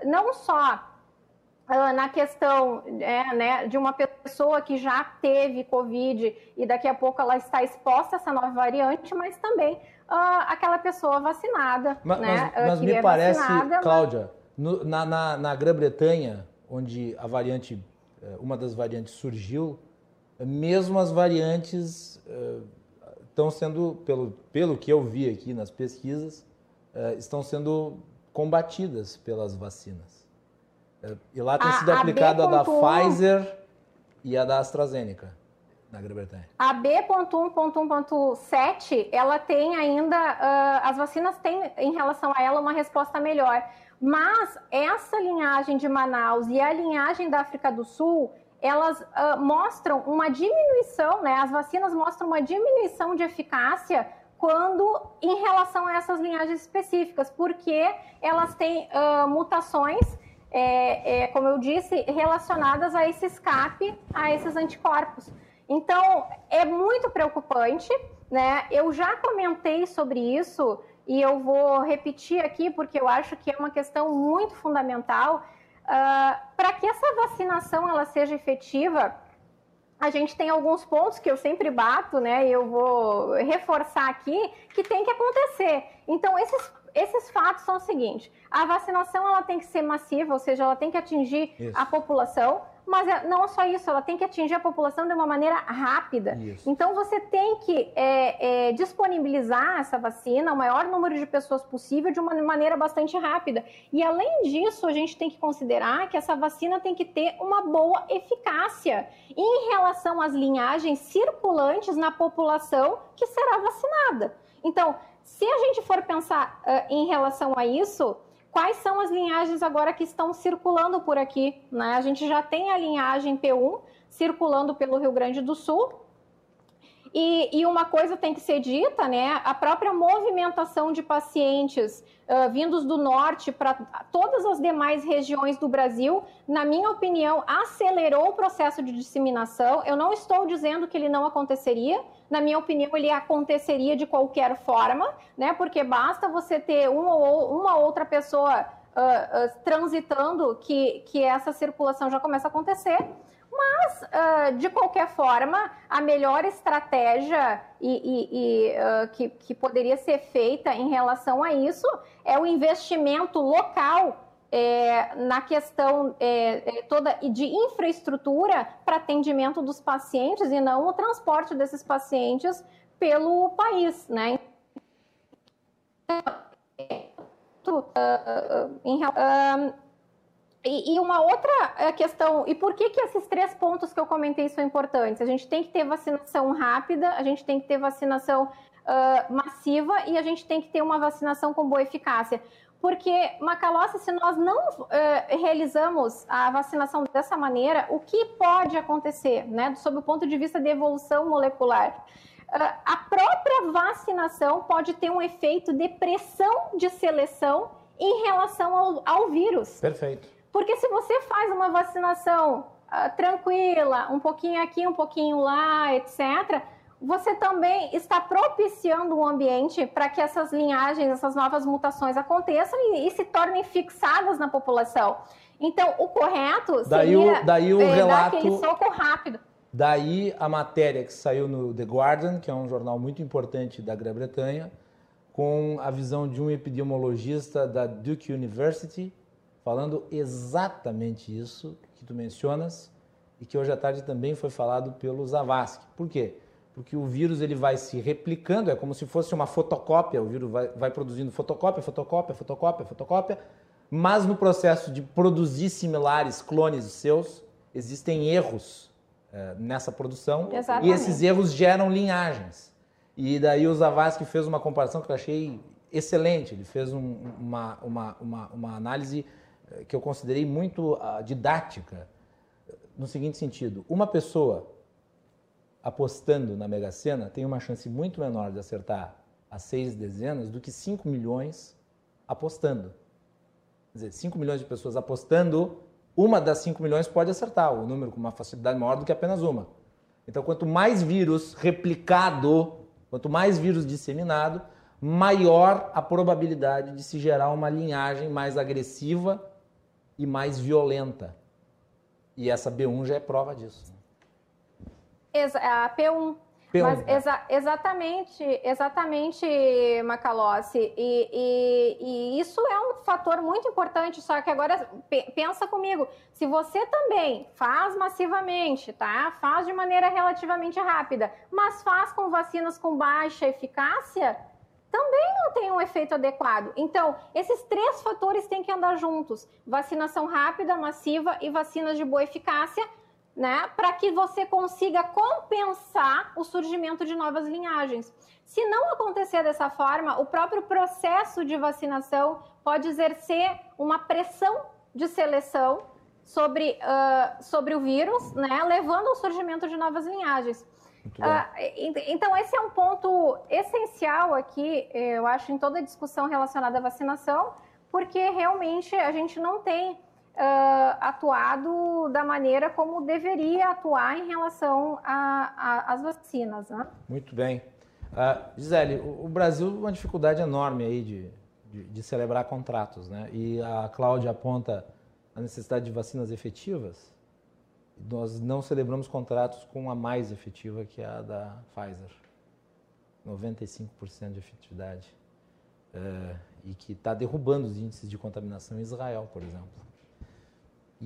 não só na questão é, né, de uma pessoa que já teve Covid e daqui a pouco ela está exposta a essa nova variante, mas também uh, aquela pessoa vacinada.
Mas,
né,
mas, mas me é parece, vacinada, Cláudia, no, na, na, na Grã-Bretanha, onde a variante, eh, uma das variantes surgiu, mesmo as variantes uh, estão sendo, pelo, pelo que eu vi aqui nas pesquisas, uh, estão sendo combatidas pelas vacinas. E lá tem a, sido aplicado a, a da Pfizer e a da AstraZeneca na Grã-Bretanha.
A B.1.1.7, ela tem ainda, uh, as vacinas têm em relação a ela uma resposta melhor. Mas essa linhagem de Manaus e a linhagem da África do Sul, elas uh, mostram uma diminuição, né? As vacinas mostram uma diminuição de eficácia quando em relação a essas linhagens específicas, porque elas têm uh, mutações é, é, como eu disse, relacionadas a esse escape, a esses anticorpos. Então, é muito preocupante, né? Eu já comentei sobre isso e eu vou repetir aqui porque eu acho que é uma questão muito fundamental. Uh, Para que essa vacinação ela seja efetiva, a gente tem alguns pontos que eu sempre bato, né? Eu vou reforçar aqui que tem que acontecer. Então, esses esses fatos são os seguintes: a vacinação ela tem que ser massiva, ou seja, ela tem que atingir isso. a população, mas é, não só isso, ela tem que atingir a população de uma maneira rápida. Isso. Então você tem que é, é, disponibilizar essa vacina ao maior número de pessoas possível de uma maneira bastante rápida. E além disso, a gente tem que considerar que essa vacina tem que ter uma boa eficácia em relação às linhagens circulantes na população que será vacinada. Então, se a gente for pensar uh, em relação a isso, quais são as linhagens agora que estão circulando por aqui? Né? A gente já tem a linhagem P1 circulando pelo Rio Grande do Sul, e, e, uma coisa tem que ser dita, né? A própria movimentação de pacientes uh, vindos do norte para todas as demais regiões do Brasil, na minha opinião, acelerou o processo de disseminação. Eu não estou dizendo que ele não aconteceria. Na minha opinião, ele aconteceria de qualquer forma, né? Porque basta você ter uma ou uma outra pessoa uh, uh, transitando que, que essa circulação já começa a acontecer. Mas, uh, de qualquer forma, a melhor estratégia e, e, e que, que poderia ser feita em relação a isso é o investimento local é, na questão é, é, toda de infraestrutura para atendimento dos pacientes e não o transporte desses pacientes pelo país, né? Uh, uh, em, e, uma outra questão, e por que, que esses três pontos que eu comentei são importantes? A gente tem que ter vacinação rápida, a gente tem que ter vacinação uh, massiva e a gente tem que ter uma vacinação com boa eficácia. Porque, Macalossi, se nós não uh, realizamos a vacinação dessa maneira, o que pode acontecer, né, sob o ponto de vista de evolução molecular? Uh, a própria vacinação pode ter um efeito de pressão de seleção em relação ao, ao vírus.
Perfeito.
Porque se você faz uma vacinação uh, tranquila, um pouquinho aqui, um pouquinho lá, etc., você também está propiciando um ambiente para que essas linhagens, essas novas mutações aconteçam e, e, se tornem fixadas na população. Então, o correto
daí
seria
o, daí o é, relato, dar
aquele soco rápido.
Daí a matéria que saiu no The Guardian, que é um jornal muito importante da Grã-Bretanha, com a visão de um epidemiologista da Duke University, falando exatamente isso que tu mencionas e que hoje à tarde também foi falado pelo Zavascki. Por quê? Porque o vírus ele vai se replicando, é como se fosse uma fotocópia, o vírus vai, vai produzindo fotocópia, fotocópia, fotocópia, fotocópia, mas no processo de produzir similares, clones seus, existem erros é, nessa produção
Exatamente.
e esses erros geram linhagens. E daí o Zavascki fez uma comparação que eu achei excelente, ele fez um, uma, uma, uma, uma análise que eu considerei muito uh, didática, no seguinte sentido: uma pessoa apostando na Mega Sena tem uma chance muito menor de acertar as seis dezenas do que 5 milhões apostando. Quer dizer, 5 milhões de pessoas apostando, uma das 5 milhões pode acertar o número com uma facilidade maior do que apenas uma. Então, quanto mais vírus replicado, quanto mais vírus disseminado, maior a probabilidade de se gerar uma linhagem mais agressiva e mais violenta. E essa B1 já é prova disso.
Exa a P1. P1 Mas exa exatamente, exatamente, Macalossi. E, e, e, isso é um fator muito importante. Só que agora pensa comigo, se você também faz massivamente, tá? Faz de maneira relativamente rápida, mas faz com vacinas com baixa eficácia, também não tem um efeito adequado. Então, esses três fatores têm que andar juntos: vacinação rápida, massiva e vacinas de boa eficácia, né? Para que você consiga compensar o surgimento de novas linhagens. Se não acontecer dessa forma, o próprio processo de vacinação pode exercer uma pressão de seleção sobre, uh, sobre o vírus, né? Levando ao surgimento de novas linhagens. Ah, então, esse é um ponto essencial aqui, eu acho, em toda a discussão relacionada à vacinação, porque realmente a gente não tem uh, atuado da maneira como deveria atuar em relação às vacinas. Né?
Muito bem. Uh, Gisele, o, o Brasil uma dificuldade enorme aí de, de, de celebrar contratos, né? E a Cláudia aponta a necessidade de vacinas efetivas nós não celebramos contratos com a mais efetiva, que é a da Pfizer. 95% de efetividade. É, e que está derrubando os índices de contaminação em Israel, por exemplo.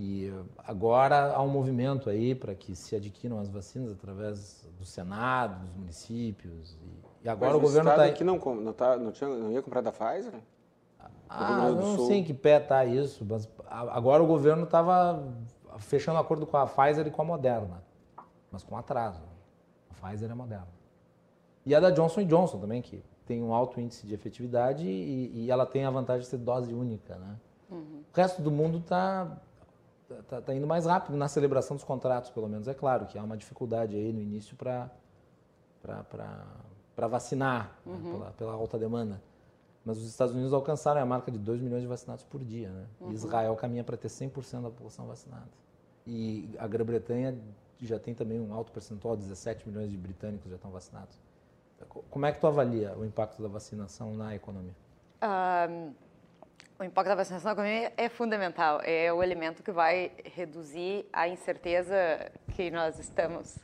E agora há um movimento aí para que se adquiram as vacinas através do Senado, dos municípios. E, e agora
Mas
o governo está.
aqui não, não, tá, não, tinha, não ia comprar da Pfizer?
Ah, não sei em que pé está isso, mas agora o governo estava fechando acordo com a Pfizer e com a Moderna, mas com atraso. A Pfizer é a Moderna. E a da Johnson Johnson também, que tem um alto índice de efetividade e, e ela tem a vantagem de ser dose única, né? Uhum. O resto do mundo está tá, tá, indo mais rápido na celebração dos contratos, pelo menos. É claro que há uma dificuldade aí no início para vacinar né? uhum. né? pela, pela, alta demanda. Mas os Estados Unidos alcançaram a marca de 2 milhões de vacinados por dia. Né? Uhum. Israel caminha para ter 100% da população vacinada. E a Grã-Bretanha já tem também um alto percentual, 17 milhões de britânicos já estão vacinados. Como é que tu avalia o impacto da vacinação na economia? Um,
o impacto da vacinação na economia é fundamental. É o elemento que vai reduzir a incerteza que nós estamos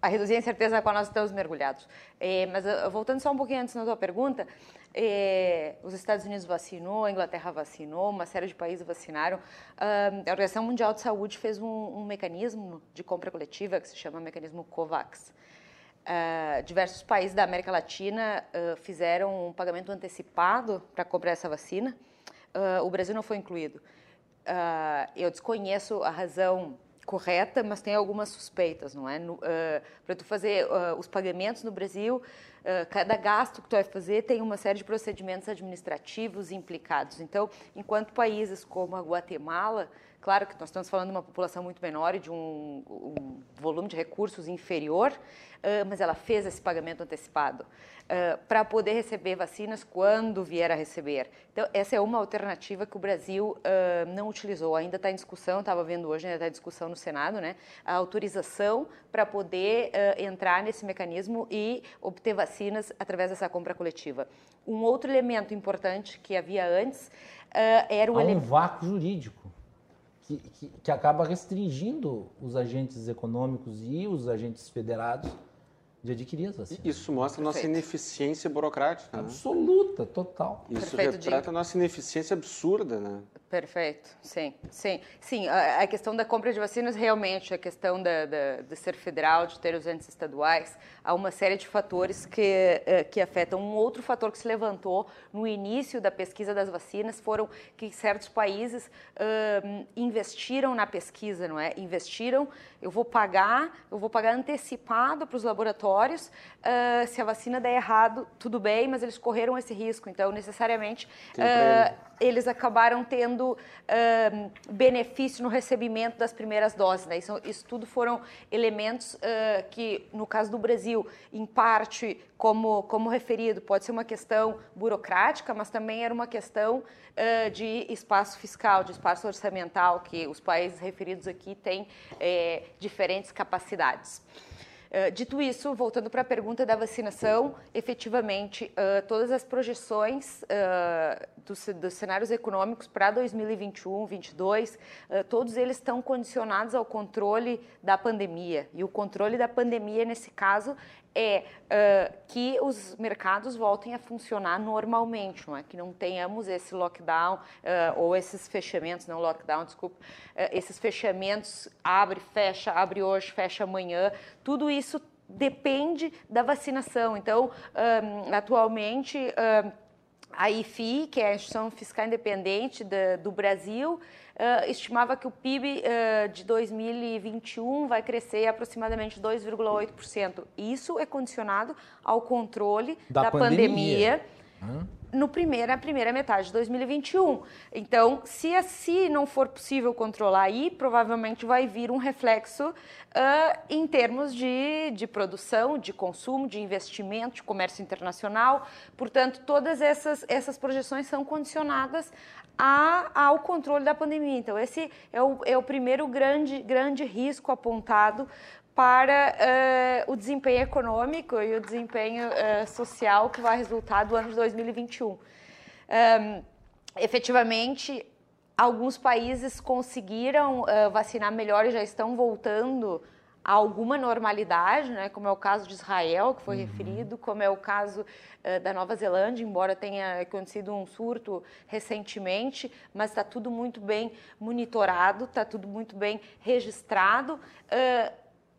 a reduzir a incerteza na qual nós estamos mergulhados. É, mas voltando só um pouquinho antes na tua pergunta, é, os Estados Unidos vacinou, a Inglaterra vacinou, uma série de países vacinaram. a Organização Mundial de Saúde fez um, um, mecanismo de compra coletiva que se chama mecanismo COVAX. Uh, diversos países da América Latina uh, fizeram um pagamento antecipado para comprar essa vacina. Uh, o Brasil não foi incluído. eu desconheço a razão correta, mas tem algumas suspeitas, não é? Para tu fazer os pagamentos no Brasil, cada gasto que tu vai fazer tem uma série de procedimentos administrativos implicados. Então, enquanto países como a Guatemala, claro que nós estamos falando de uma população muito menor e de um, um volume de recursos inferior, mas ela fez esse pagamento antecipado uh, para poder receber vacinas quando vier a receber. Então, essa é uma alternativa que o Brasil uh, não utilizou. Ainda está em discussão, estava vendo hoje, ainda está em discussão no Senado, né? A autorização para poder entrar nesse mecanismo e obter vacinas através dessa compra coletiva. Um outro elemento importante que havia antes era o
Há um vácuo jurídico. Que, que, que, acaba restringindo os agentes econômicos e os agentes federados de adquirir as vacinas.
Isso mostra a nossa ineficiência burocrática.
Né? Absoluta, né? total.
Isso Perfeito, retrata a nossa ineficiência absurda, né?
Perfeito, sim, sim. Sim, a, a questão da compra de vacinas, realmente, a questão da, da, de ser federal, de ter os entes estaduais, há uma série de fatores que, eh, que afetam. Um outro fator que se levantou no início da pesquisa das vacinas foram que certos países uh, investiram na pesquisa, não é? Investiram, eu vou pagar, eu vou pagar antecipado para os laboratórios, uh, se a vacina der errado, tudo bem, mas eles correram esse risco, então necessariamente uh, eles acabaram tendo uh, benefício no recebimento das primeiras doses. Né? Isso, isso tudo foram elementos uh, que, no caso do Brasil, em parte, como, como referido, pode ser uma questão burocrática, mas também era uma questão uh, de espaço fiscal, de espaço orçamental, que os países referidos aqui têm eh, diferentes capacidades. Eh, dito isso, voltando para a pergunta da vacinação, efetivamente, uh, todas as projeções uh, dos, dos, cenários econômicos para 2021, 2022, todos eles estão condicionados ao controle da pandemia. E o controle da pandemia, nesse caso, é uh, que os mercados voltem a funcionar normalmente, não é? que não tenhamos esse lockdown uh, ou esses fechamentos, não lockdown, desculpa, uh, esses fechamentos, abre, fecha, abre hoje, fecha amanhã, tudo isso depende da vacinação. Então, um, atualmente, a IFI, que é a Instituição Fiscal Independente de, do Brasil, uh, estimava que o PIB uh, de 2021 vai crescer aproximadamente 2,8%. Isso é condicionado ao controle da, da pandemia. pandemia no primeira, na primeira metade de 2021. Então, se assim não for possível controlar aí, provavelmente vai vir um reflexo uh, em termos de, de produção, de consumo, de investimento, de comércio internacional. Portanto, todas essas, essas projeções são condicionadas a, ao controle da pandemia. Então, esse é o, é o primeiro grande, grande risco apontado para uh, o desempenho econômico e o desempenho uh, social que vai resultar do ano de 2021. Um, efetivamente, alguns países conseguiram uh, vacinar melhor e já estão voltando a alguma normalidade, né, como é o caso de Israel, que foi uhum. referido, como é o caso da Nova Zelândia, embora tenha acontecido um surto recentemente, mas está tudo muito bem monitorado, está tudo muito bem registrado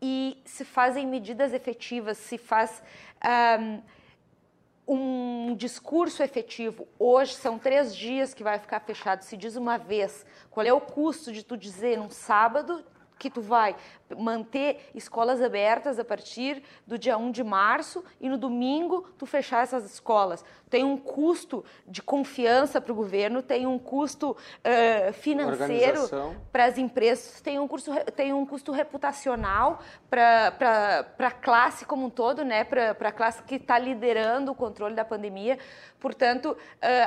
e se fazem medidas efetivas, se faz um, um discurso efetivo. Hoje são três dias que vai ficar fechado. Se diz uma vez, qual é o custo de tu dizer num sábado que tu vai manter escolas abertas a partir do dia 1 de março e no domingo tu fechar essas escolas. Tem um custo de confiança para o governo, tem um custo uh, financeiro para as empresas, tem um, curso, tem um custo reputacional para a classe como um todo, né? para a classe que está liderando o controle da pandemia. Portanto, uh,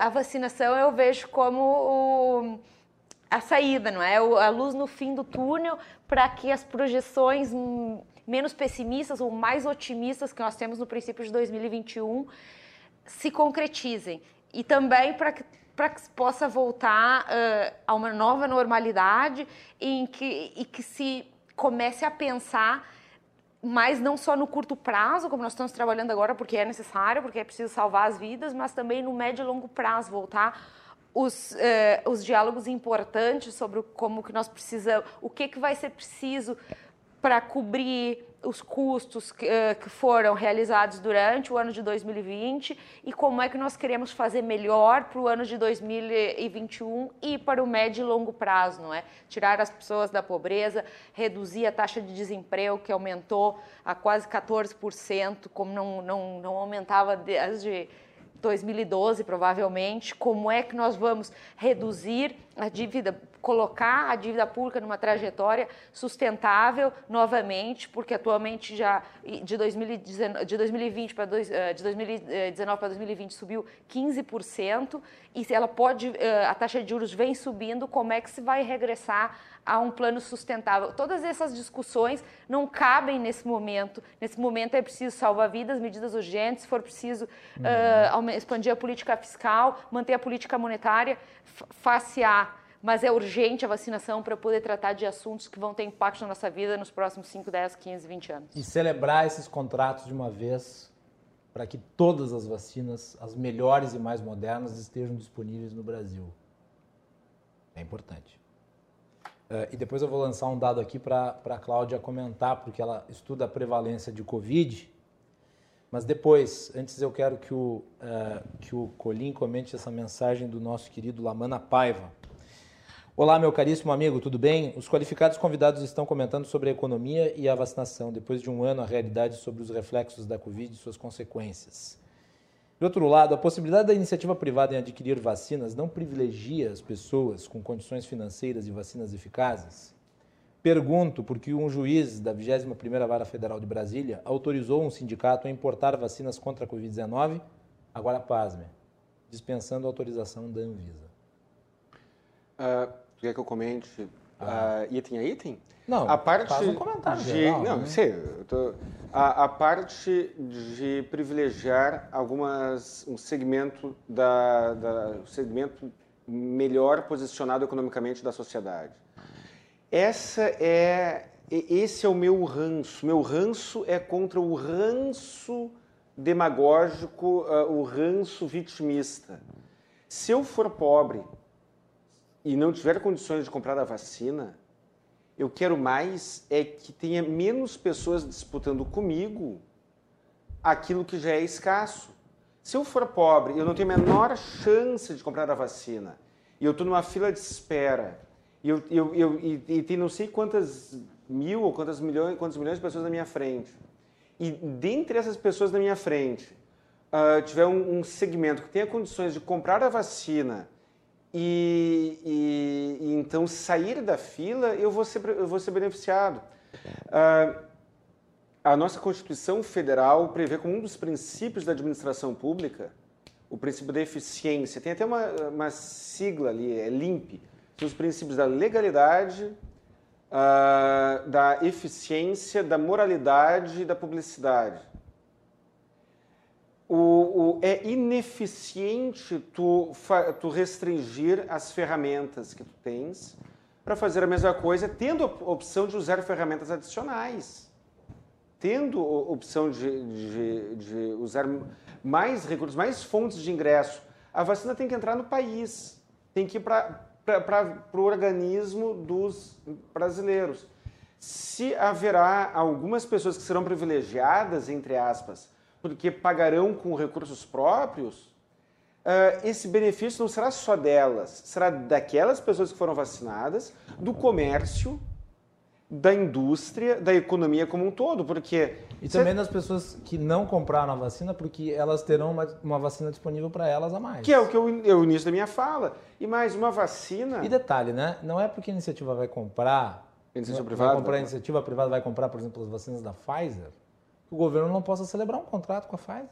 a vacinação eu vejo como o a saída, não é? A luz no fim do túnel para que as projeções menos pessimistas ou mais otimistas que nós temos no princípio de 2021 se concretizem. E também para que para que possa voltar uh, a uma nova normalidade em que, e que se comece a pensar mas não só no curto prazo, como nós estamos trabalhando agora, porque é necessário, porque é preciso salvar as vidas, mas também no médio e longo prazo, voltar os, eh, os diálogos importantes sobre como que nós precisamos, o que, que vai ser preciso para cobrir os custos que, uh, que, foram realizados durante o ano de 2020 e como é que nós queremos fazer melhor para o ano de 2021 e para o médio e longo prazo, não é? Tirar as pessoas da pobreza, reduzir a taxa de desemprego que aumentou a quase 14%, como não, não, não aumentava desde 2012, provavelmente, como é que nós vamos reduzir a dívida, colocar a dívida pública numa trajetória sustentável novamente, porque atualmente já de, 2019, de 2020 para dois, eh, de 2019 para 2020 subiu 15% e ela pode eh, a taxa de juros vem subindo, como é que se vai regressar a um plano sustentável. Todas essas discussões não cabem nesse momento. Nesse momento é preciso salvar vidas, medidas urgentes, se for preciso uhum. uh, expandir a política fiscal, manter a política monetária face a. Mas é urgente a vacinação para poder tratar de assuntos que vão ter impacto na nossa vida nos próximos 5, 10, 15, 20 anos.
E celebrar esses contratos de uma vez para que todas as vacinas, as melhores e mais modernas, estejam disponíveis no Brasil. É importante. Uh, e depois eu vou lançar um dado aqui para a Cláudia comentar, porque ela estuda a prevalência de Covid. Mas depois, antes eu quero que o, uh, que o Colim comente essa mensagem do nosso querido Lamana Paiva. Olá, meu caríssimo amigo, tudo bem? Os qualificados convidados estão comentando sobre a economia e a vacinação, depois de um ano a realidade sobre os reflexos da Covid e suas consequências. De outro lado, a possibilidade da iniciativa privada em adquirir vacinas não privilegia as pessoas com condições financeiras e vacinas eficazes? Pergunto porque um juiz da 21ª Vara Federal de Brasília autorizou um sindicato a importar vacinas contra a Covid-19, agora pasme, dispensando a autorização da Anvisa.
Uh, quer que eu comente uh, item a item?
Não,
a parte
faz um comentário
de,
geral,
Não,
né?
sei, tô, a, a, parte de privilegiar algumas, um segmento, da, da, um segmento melhor posicionado economicamente da sociedade. Essa é, esse é o meu ranço. Meu ranço é contra o ranço demagógico, uh, o ranço vitimista. Se eu for pobre e não tiver condições de comprar a vacina, eu quero mais é que tenha menos pessoas disputando comigo aquilo que já é escasso. Se eu for pobre, eu não tenho a menor chance de comprar a vacina, e eu estou numa fila de espera, e, eu, eu, eu, e, e tem não sei quantas mil ou quantas milhões, quantos milhões de pessoas na minha frente, e dentre essas pessoas na minha frente, uh, tiver um, um segmento que tenha condições de comprar a vacina e, e, e, então sair da fila, eu vou ser, eu vou ser beneficiado. Uh, a nossa Constituição Federal prevê como um dos princípios da administração pública o princípio da eficiência. Tem até uma, uma sigla ali, é LIMP. São os princípios da legalidade, uh, da eficiência, da moralidade e da publicidade o, o, é ineficiente tu, tu restringir as ferramentas que tu tens para fazer a mesma coisa, tendo a opção de usar ferramentas adicionais, tendo a opção de, de, de usar mais recursos, mais fontes de ingresso. A vacina tem que entrar no país, tem que ir para o organismo dos brasileiros. Se haverá algumas pessoas que serão privilegiadas, entre aspas, porque pagarão com recursos próprios, uh, esse benefício não será só delas, será daquelas pessoas que foram vacinadas, do comércio, da indústria, da economia como um todo, porque...
E também das pessoas que não compraram a vacina, porque elas terão uma, uma vacina disponível para elas a mais.
Que é o que eu, é o início da minha fala. E mais, uma vacina...
E detalhe, né? Não é porque a iniciativa vai comprar...
Iniciativa
vai
privada?
comprar a iniciativa privada, vai comprar, por exemplo, as vacinas da Pfizer, que o governo não possa celebrar um contrato com a Pfizer.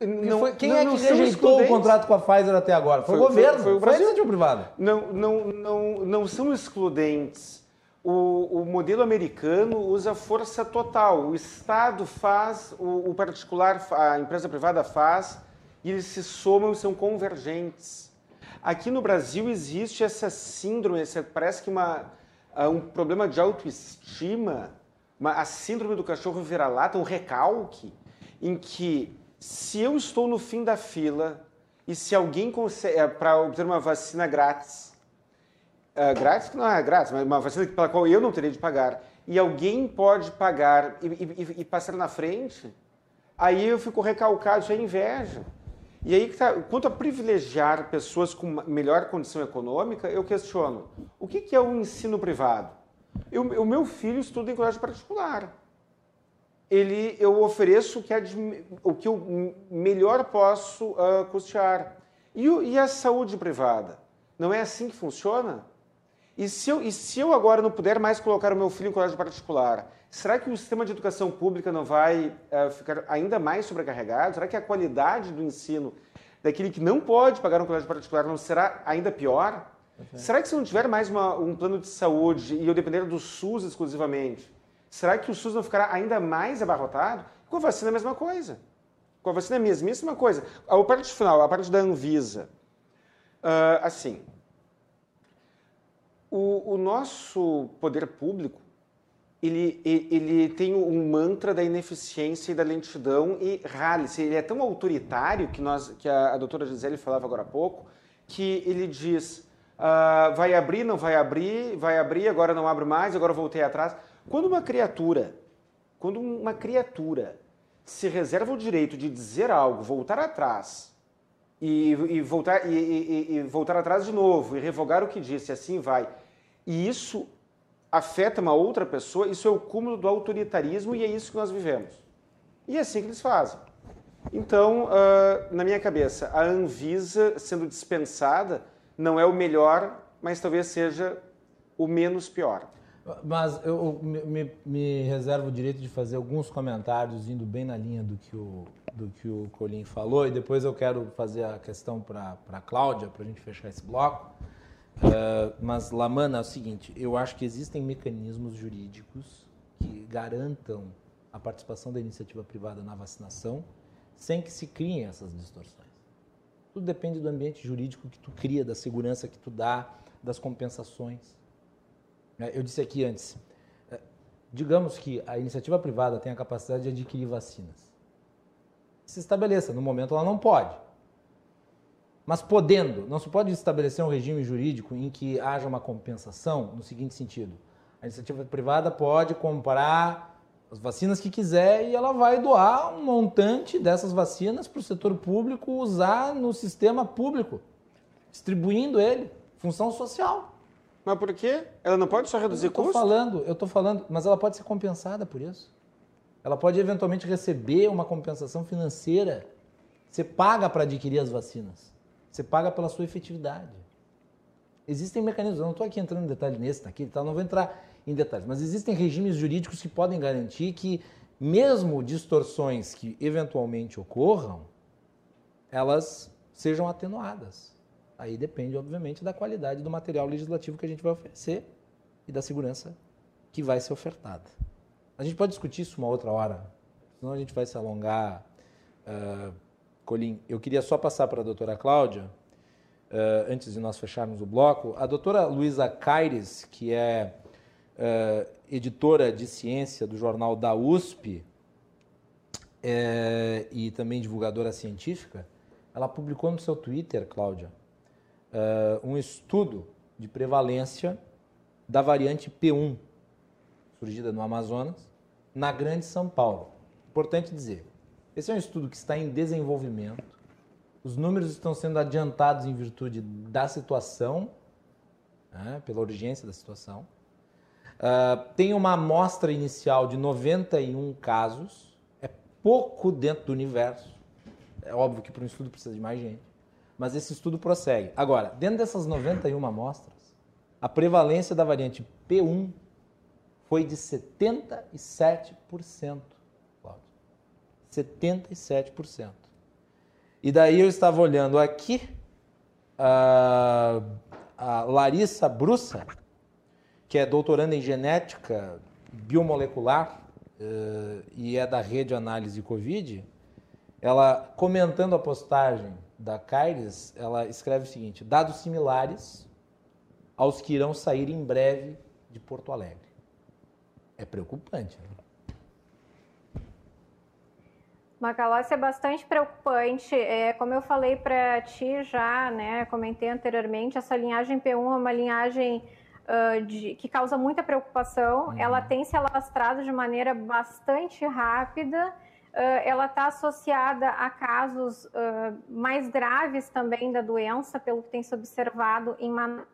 Não,
foi, quem
não,
é
não
que
são
rejeitou o contrato com a Pfizer até agora? Foi,
Foi-
o governo,
foi-
foi,
foi o
a
Brasil.
iniciativa privada.
Não, não, não, não são excludentes. O, o modelo americano usa força total. O Estado faz, o, o particular, a empresa privada faz, e eles se somam e são convergentes. Aqui no Brasil existe essa síndrome, essa, parece que uma, ah, um problema de autoestima, uma, a síndrome do cachorro vira-lata, um recalque, em que se eu estou no fim da fila e se alguém consegue, para obter uma vacina grátis, ah, grátis que não é grátis, mas uma vacina pela qual eu não teria de pagar, e alguém pode pagar e, e- e passar na frente, aí eu fico recalcado, isso é inveja. E aí, tá, quanto a privilegiar pessoas com melhor condição econômica, eu questiono: o que, que é o ensino privado? Eu- o meu filho estuda em colégio particular. Ele, eu ofereço o que, é o que eu melhor posso ah, custear. E, e a saúde privada? Não é assim que funciona? E se, eu, e se eu agora não puder mais colocar o meu filho em colégio particular, será que o sistema de educação pública não vai eh, ficar ainda mais sobrecarregado? Será que a qualidade do ensino daquele que não pode pagar um colégio particular não será ainda pior? Será que se não tiver mais uma- um plano de saúde e eu depender do SUS exclusivamente, será que o SUS não ficará ainda mais abarrotado? Com a vacina é a mesma coisa. Com a vacina é a mesmíssima coisa. A parte final, a parte da Anvisa. Ah, assim, o, o nosso poder público, ele, ele tem um mantra da ineficiência e da lentidão e rale-se. Ele é tão autoritário que, nós, que a, a doutora Gisele falava agora há pouco, que ele diz, ah, vai abrir, não vai abrir, vai abrir, agora não abre mais, agora voltei atrás. Quando uma criatura, quando uma criatura se reserva o direito de dizer algo, voltar atrás, e, e voltar, e, e- e- voltar atrás de novo, e revogar o que disse, assim vai. E isso afeta uma outra pessoa, isso é o cúmulo do autoritarismo e é isso que nós vivemos. E é assim que eles fazem. Então, ah, na minha cabeça, a Anvisa sendo dispensada não é o melhor, mas talvez seja o menos pior.
Mas eu me, me- reservo o direito de fazer alguns comentários indo bem na linha do que o, do que o Colim falou e depois eu quero fazer a questão para a Cláudia, para a gente fechar esse bloco. Eh, mas, Lamana, é o seguinte, eu acho que existem mecanismos jurídicos que garantam a participação da iniciativa privada na vacinação sem que se criem essas distorções. Tudo depende do ambiente jurídico que tu cria, da segurança que tu dá, das compensações. É, Eu disse aqui antes, é, digamos que a iniciativa privada tem a capacidade de adquirir vacinas. Se estabeleça, no momento ela não pode. Mas podendo, não se pode estabelecer um regime jurídico em que haja uma compensação no seguinte sentido. A iniciativa privada pode comprar as vacinas que quiser e ela vai doar um montante dessas vacinas para o setor público usar no sistema público, distribuindo ele, função social.
Mas por quê? Ela não pode só reduzir
Eu tô
custo?
falando, eu tô falando, mas ela pode ser compensada por isso. Ela pode eventualmente receber uma compensação financeira. Você paga para adquirir as vacinas. Você paga pela sua efetividade. Existem mecanismos, eu não estou aqui entrando em detalhe nesse, naquele, tal, não vou entrar em detalhes, mas existem regimes jurídicos que podem garantir que, mesmo distorções que eventualmente ocorram, elas sejam atenuadas. Aí depende, obviamente, da qualidade do material legislativo que a gente vai oferecer e da segurança que vai ser ofertada. A gente pode discutir isso uma outra hora, senão a gente vai se alongar. Uh, Colim, eu queria só passar para a doutora Cláudia, uh, antes de nós fecharmos o bloco. A doutora Luísa Caires, que é uh, editora de ciência do jornal da USP é, e também divulgadora científica, ela publicou no seu Twitter, Cláudia, uh, um estudo de prevalência da variante P1, surgida no Amazonas, na Grande São Paulo. Importante dizer, esse é um estudo que está em desenvolvimento, os números estão sendo adiantados em virtude da situação, né, pela urgência da situação. Uh, tem uma amostra inicial de 91 casos, é pouco dentro do universo. É óbvio que para um estudo precisa de mais gente, mas esse estudo prossegue. Agora, dentro dessas 91 amostras, a prevalência da variante P1 foi de 77%. Cláudio. 77%. E daí eu estava olhando aqui, a, a Larissa Brussa, que é doutoranda em genética biomolecular uh, e é da rede análise Covid, ela comentando a postagem da Caires, ela escreve o seguinte: dados similares aos que irão sair em breve de Porto Alegre. É preocupante. Né?
Macalossi é bastante preocupante. É, como eu falei para ti já, né, comentei anteriormente, essa linhagem P1 é uma linhagem uh, de, que causa muita preocupação. Uhum. Ela tem se alastrado de maneira bastante rápida. Uh, ela está associada a casos uh, mais graves também da doença, pelo que tem se observado em Manaus.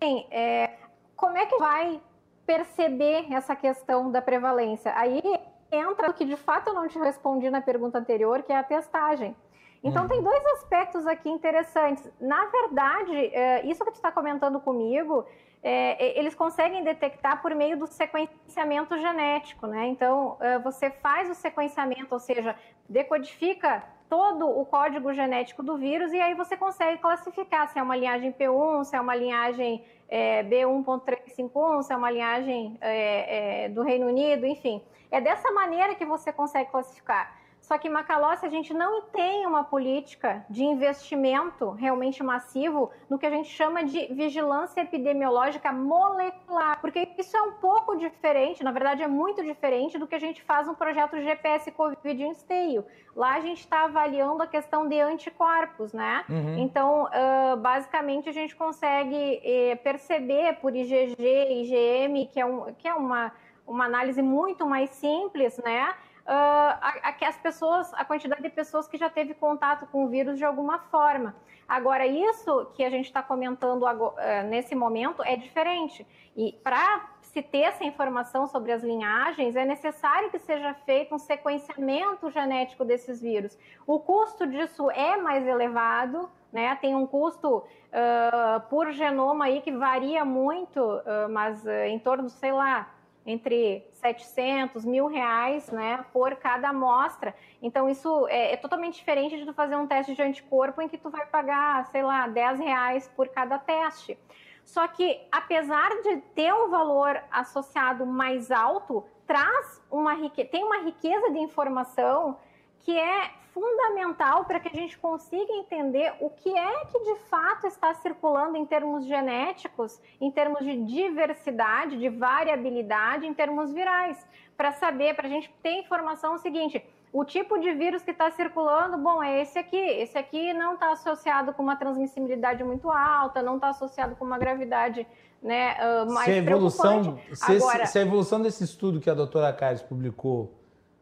Bem, é, como é que vai perceber essa questão da prevalência? Aí entra o que de fato eu não te respondi na pergunta anterior, que é a testagem. Então, uhum. tem dois aspectos aqui interessantes. Na verdade, é, isso que tu está comentando comigo, é, eles conseguem detectar por meio do sequenciamento genético, né? Então, é, você faz o sequenciamento, ou seja, decodifica todo o código genético do vírus e aí você consegue classificar se é uma linhagem P1, se é uma linhagem é, B1.351, se é uma linhagem é, é, do Reino Unido, enfim. É dessa maneira que você consegue classificar. Só que em Macalossi a gente não tem uma política de investimento realmente massivo no que a gente chama de vigilância epidemiológica molecular, porque isso é um pouco diferente, na verdade é muito diferente do que a gente faz no projeto GPS Covid em esteio. Lá a gente está avaliando a questão de anticorpos, né? Uhum. Então, uh, basicamente a gente consegue eh, perceber por IgG, IgM, que é, um, que é uma, uma análise muito mais simples, né? Uh, a, a, as pessoas, a quantidade de pessoas que já teve contato com o vírus de alguma forma. Agora, isso que a gente está comentando agora, uh, nesse momento é diferente. E para se ter essa informação sobre as linhagens, é necessário que seja feito um sequenciamento genético desses vírus. O custo disso é mais elevado, né? Tem um custo uh, por genoma aí que varia muito, uh, mas uh, em torno, sei lá, entre 700, mil reais, né, por cada amostra. Então, isso é, é, totalmente diferente de tu fazer um teste de anticorpo em que tu vai pagar, sei lá, 10 reais por cada teste. Só que, apesar de ter um valor associado mais alto, traz uma tem uma riqueza de informação que é fundamental para que a gente consiga entender o que é que de fato está circulando em termos genéticos, em termos de diversidade, de variabilidade, em termos virais, para saber, para a gente ter informação o seguinte. O tipo de vírus que está circulando, bom, é esse aqui. Esse aqui não está associado com uma transmissibilidade muito alta, não está associado com uma gravidade né, uh, mais se a evolução,
se, Agora, se, a evolução desse estudo que a doutora Caires publicou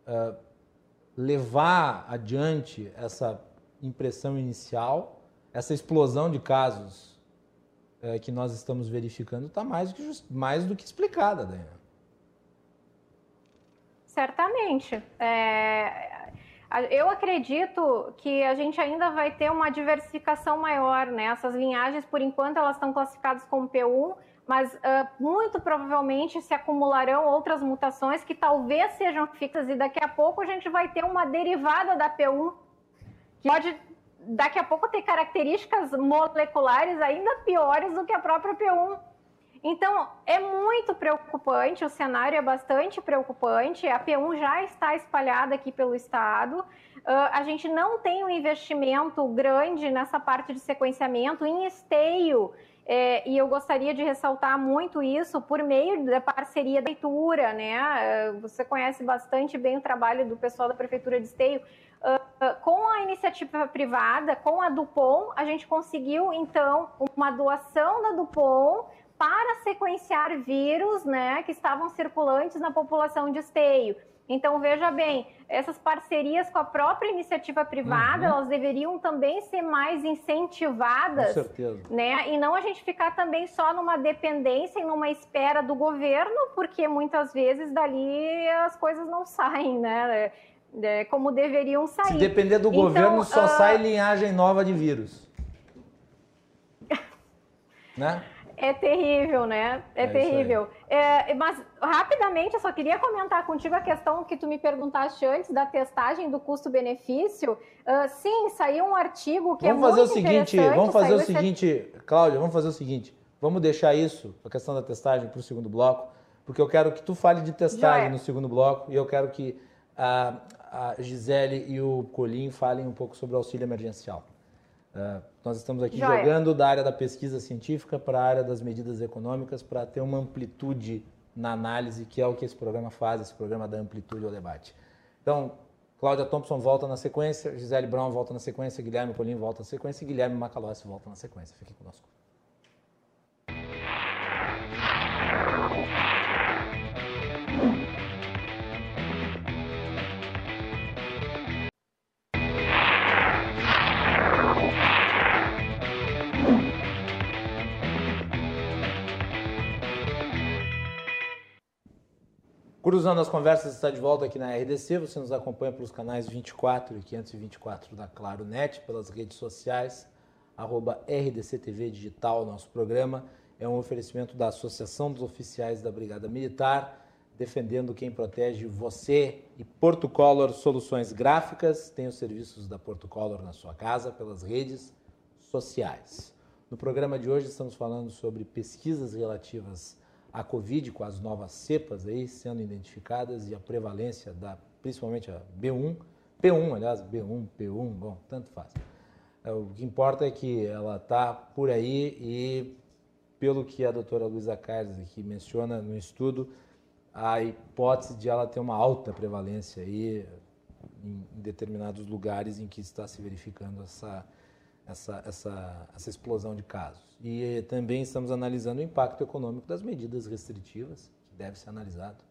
uh, levar adiante essa impressão inicial, essa explosão de casos é, que nós estamos verificando está mais, mais do que explicada, Daniel.
Certamente. É, eu acredito que a gente ainda vai ter uma diversificação maior, né? Essas linhagens, por enquanto, elas estão classificadas como P1, mas uh, muito provavelmente se acumularão outras mutações que talvez sejam fixas e daqui a pouco a gente vai ter uma derivada da P1 que pode daqui a pouco ter características moleculares ainda piores do que a própria P1. Então, é muito preocupante, o cenário é bastante preocupante. A P1 já está espalhada aqui pelo estado. Uh, a gente não tem um investimento grande nessa parte de sequenciamento. Em esteio, é, e eu gostaria de ressaltar muito isso por meio da parceria da leitura, né? É, você conhece bastante bem o trabalho do pessoal da Prefeitura de Esteio. Uh, com a iniciativa privada, com a Dupont, a gente conseguiu, então, uma doação da Dupont para sequenciar vírus né, que estavam circulantes na população de Esteio. Então, veja bem, essas parcerias com a própria iniciativa privada, uhum. elas deveriam também ser mais incentivadas. Com certeza. Né? E não a gente ficar também só numa dependência e numa espera do governo, porque muitas vezes dali as coisas não saem, né? É, como deveriam sair. Se
depender do então, governo, só uh... sai linhagem nova de vírus. né?
É terrível, né? É, é terrível. É, mas, rapidamente, eu só queria comentar contigo a questão que tu me perguntaste antes da testagem do custo-benefício. Uh, sim, saiu um artigo que
vamos
é
fazer muito o seguinte, Vamos fazer o seguinte, Cláudia, vamos fazer o seguinte. Vamos deixar isso, a questão da testagem, para o segundo bloco, porque eu quero que tu fale de testagem no segundo bloco e eu quero que a, a Gisele e o Colim falem um pouco sobre o auxílio emergencial. Uh, nós estamos aqui Joia. jogando da área da pesquisa científica para a área das medidas econômicas para ter uma amplitude na análise, que é o que esse programa faz, esse programa da amplitude ao debate. Então, Cláudia Thompson volta na sequência, Gisele Brown volta na sequência, Guilherme Polim volta na sequência e Guilherme Macalossi volta na sequência. Fique conosco. Cruzando as Conversas está de volta aqui na RDC. Você nos acompanha pelos canais 24 e 524 da Claro Net, pelas redes sociais, arroba RDCTV Digital. Nosso programa é um oferecimento da Associação dos Oficiais da Brigada Militar, defendendo quem protege você e Porto Color Soluções Gráficas. Tem os serviços da Porto Color na sua casa, pelas redes sociais. No programa de hoje estamos falando sobre pesquisas relativas a Covid com as novas cepas aí sendo identificadas e a prevalência da, principalmente a B1, P1, aliás, B1, P1, bom, tanto faz. É, o que importa é que ela está por aí e, pelo que a doutora Luísa Caires aqui menciona no estudo, a hipótese de ela ter uma alta prevalência aí em determinados lugares em que está se verificando essa, essa, essa, essa explosão de casos. E também estamos analisando o impacto econômico das medidas restritivas, que deve ser analisado.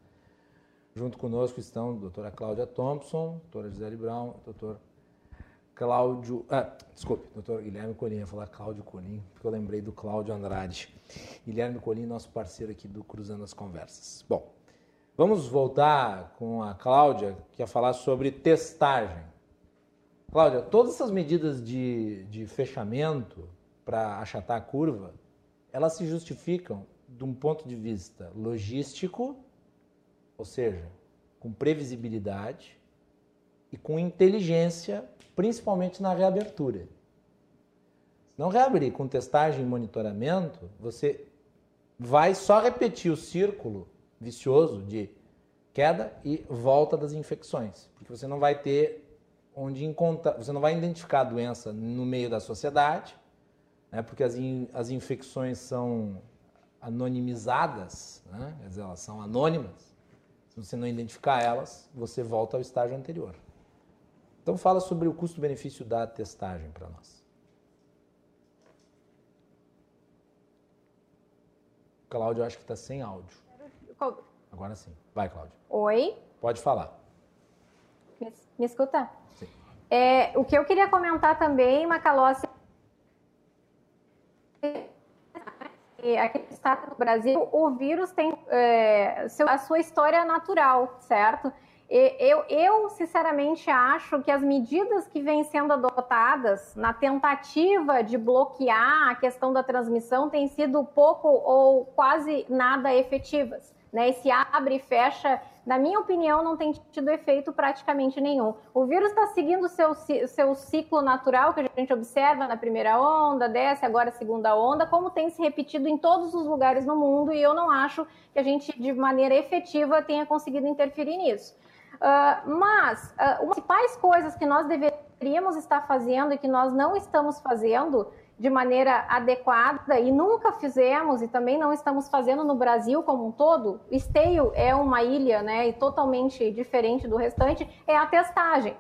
Junto conosco estão a doutora Cláudia Thompson, a doutora Gisele Brown, o doutor Cláudio. Ah, desculpe, doutor Guilherme Colim, ia falar Cláudio Colim, porque eu lembrei do Cláudio Andrade. Guilherme Colim, nosso parceiro aqui do Cruzando as Conversas. Bom, vamos voltar com a Cláudia, que ia falar sobre testagem. Cláudia, todas essas medidas de, de fechamento para achatar a curva, elas se justificam de um ponto de vista logístico, ou seja, com previsibilidade e com inteligência, principalmente na reabertura. Se não reabrir com testagem e monitoramento, você vai só repetir o círculo vicioso de queda e volta das infecções, porque você não vai ter onde encontrar, você não vai identificar a doença no meio da sociedade, né, porque as, in, as infecções são anonimizadas, né, quer dizer, elas são anônimas. Se você não identificar elas, você volta ao estágio anterior. Então fala sobre o custo-benefício da testagem para nós. Cláudio, acho que está sem áudio. Agora sim. Vai, Cláudio.
Oi.
Pode falar.
Me, escuta? Sim. É, o que eu queria comentar também, Macalossi, aqui no estado do Brasil, o vírus tem é, a sua história natural, certo? Eu, eu, sinceramente, acho que as medidas que vêm sendo adotadas na tentativa de bloquear a questão da transmissão têm sido pouco ou quase nada efetivas. Né? Esse abre e fecha na minha opinião, não tem tido efeito praticamente nenhum. O vírus está seguindo o seu, seu ciclo natural, que a gente observa na primeira onda, desce, agora a segunda onda, como tem se repetido em todos os lugares no mundo, e eu não acho que a gente, de maneira efetiva, tenha conseguido interferir nisso. Uh, mas, uh, uma das principais coisas que nós deveríamos estar fazendo e que nós não estamos fazendo de maneira adequada e nunca fizemos e também não estamos fazendo no Brasil como um todo. Esteio é uma ilha, né, e totalmente diferente do restante, é a testagem.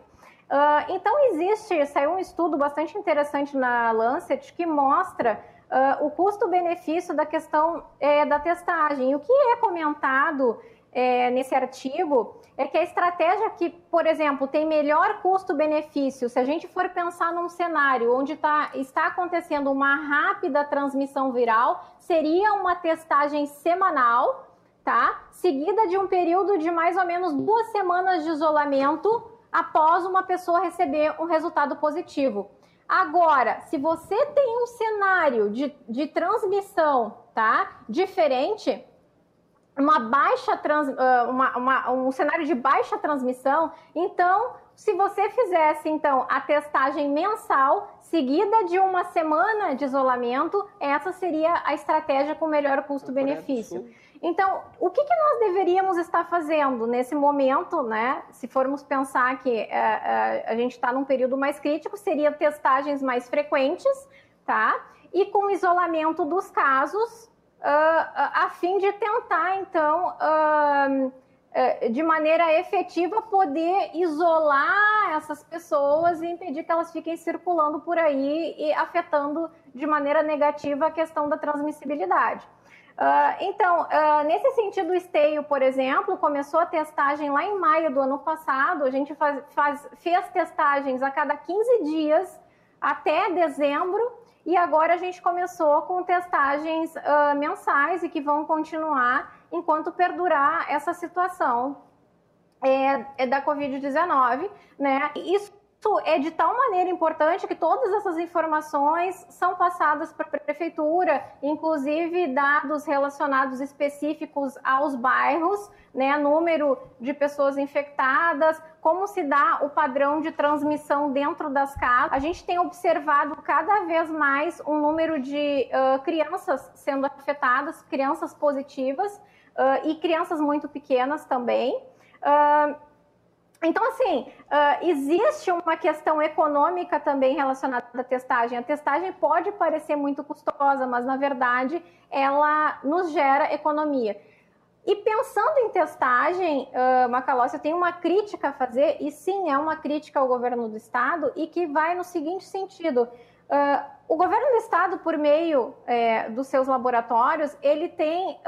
Uh, então existe, saiu um estudo bastante interessante na Lancet que mostra uh, o custo-benefício da questão é, da testagem. O que é comentado é, nesse artigo é que a estratégia que, por exemplo, tem melhor custo-benefício, se a gente for pensar num cenário onde tá, está acontecendo uma rápida transmissão viral, seria uma testagem semanal, tá? Seguida de um período de mais ou menos duas semanas de isolamento após uma pessoa receber um resultado positivo. Agora, se você tem um cenário de, de transmissão, tá? Diferente, uma baixa trans, ah, uma, uma, um cenário de baixa transmissão, então se você fizesse então a testagem mensal seguida de uma semana de isolamento, essa seria a estratégia com melhor custo-benefício. Então, o que, que, nós deveríamos estar fazendo nesse momento, né? Se formos pensar que é, é, a gente está num período mais crítico, seria testagens mais frequentes, tá? E com isolamento dos casos, a fim de tentar, então, uh, de maneira efetiva, poder isolar essas pessoas e impedir que elas fiquem circulando por aí e afetando de maneira negativa a questão da transmissibilidade. Então, nesse sentido, o Esteio, por exemplo, começou a testagem lá em maio do ano passado. A gente faz, faz, fez testagens a cada 15 dias até dezembro e agora a gente começou com testagens uh, mensais e que vão continuar enquanto perdurar essa situação é, é da Covid-19, né? Isso é de tal maneira importante que todas essas informações são passadas para a prefeitura, inclusive dados relacionados específicos aos bairros, né, número de pessoas infectadas, como se dá o padrão de transmissão dentro das casas. A gente tem observado cada vez mais um número de uh, crianças sendo afetadas, crianças positivas uh, e crianças muito pequenas também. Uh, então, assim, uh, existe uma questão econômica também relacionada à testagem. A testagem pode parecer muito custosa, mas na verdade ela nos gera economia. E pensando em testagem, uh, Macalossi, eu tenho uma crítica a fazer, e sim, é uma crítica ao governo do estado, e que vai no seguinte sentido. Uh, o governo do estado, por meio é, dos seus laboratórios, ele tem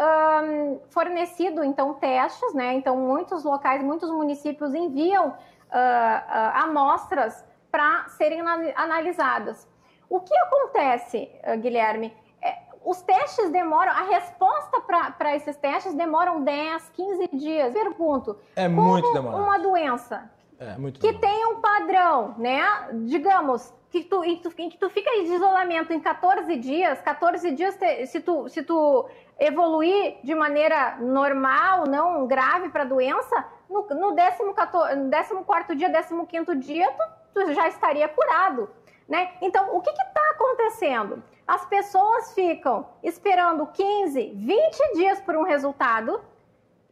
um, fornecido então testes, né? Então muitos locais, muitos municípios enviam uh, uh, amostras para serem analisadas. O que acontece, Guilherme? É, os testes demoram, a resposta para esses testes demoram 10, 15 dias. Pergunto.
É muito demorado.
Uma doença
é, muito
que tem um padrão, né? Digamos, que tu, em, tu, em que tu fica de isolamento em 14 dias, 14 dias, te, se, tu, se tu evoluir de maneira normal, não grave para a doença, no, no 14, dia, 15 dia, tu, tu já estaria curado. Né? Então, o que está acontecendo? As pessoas ficam esperando 15, 20 dias por um resultado,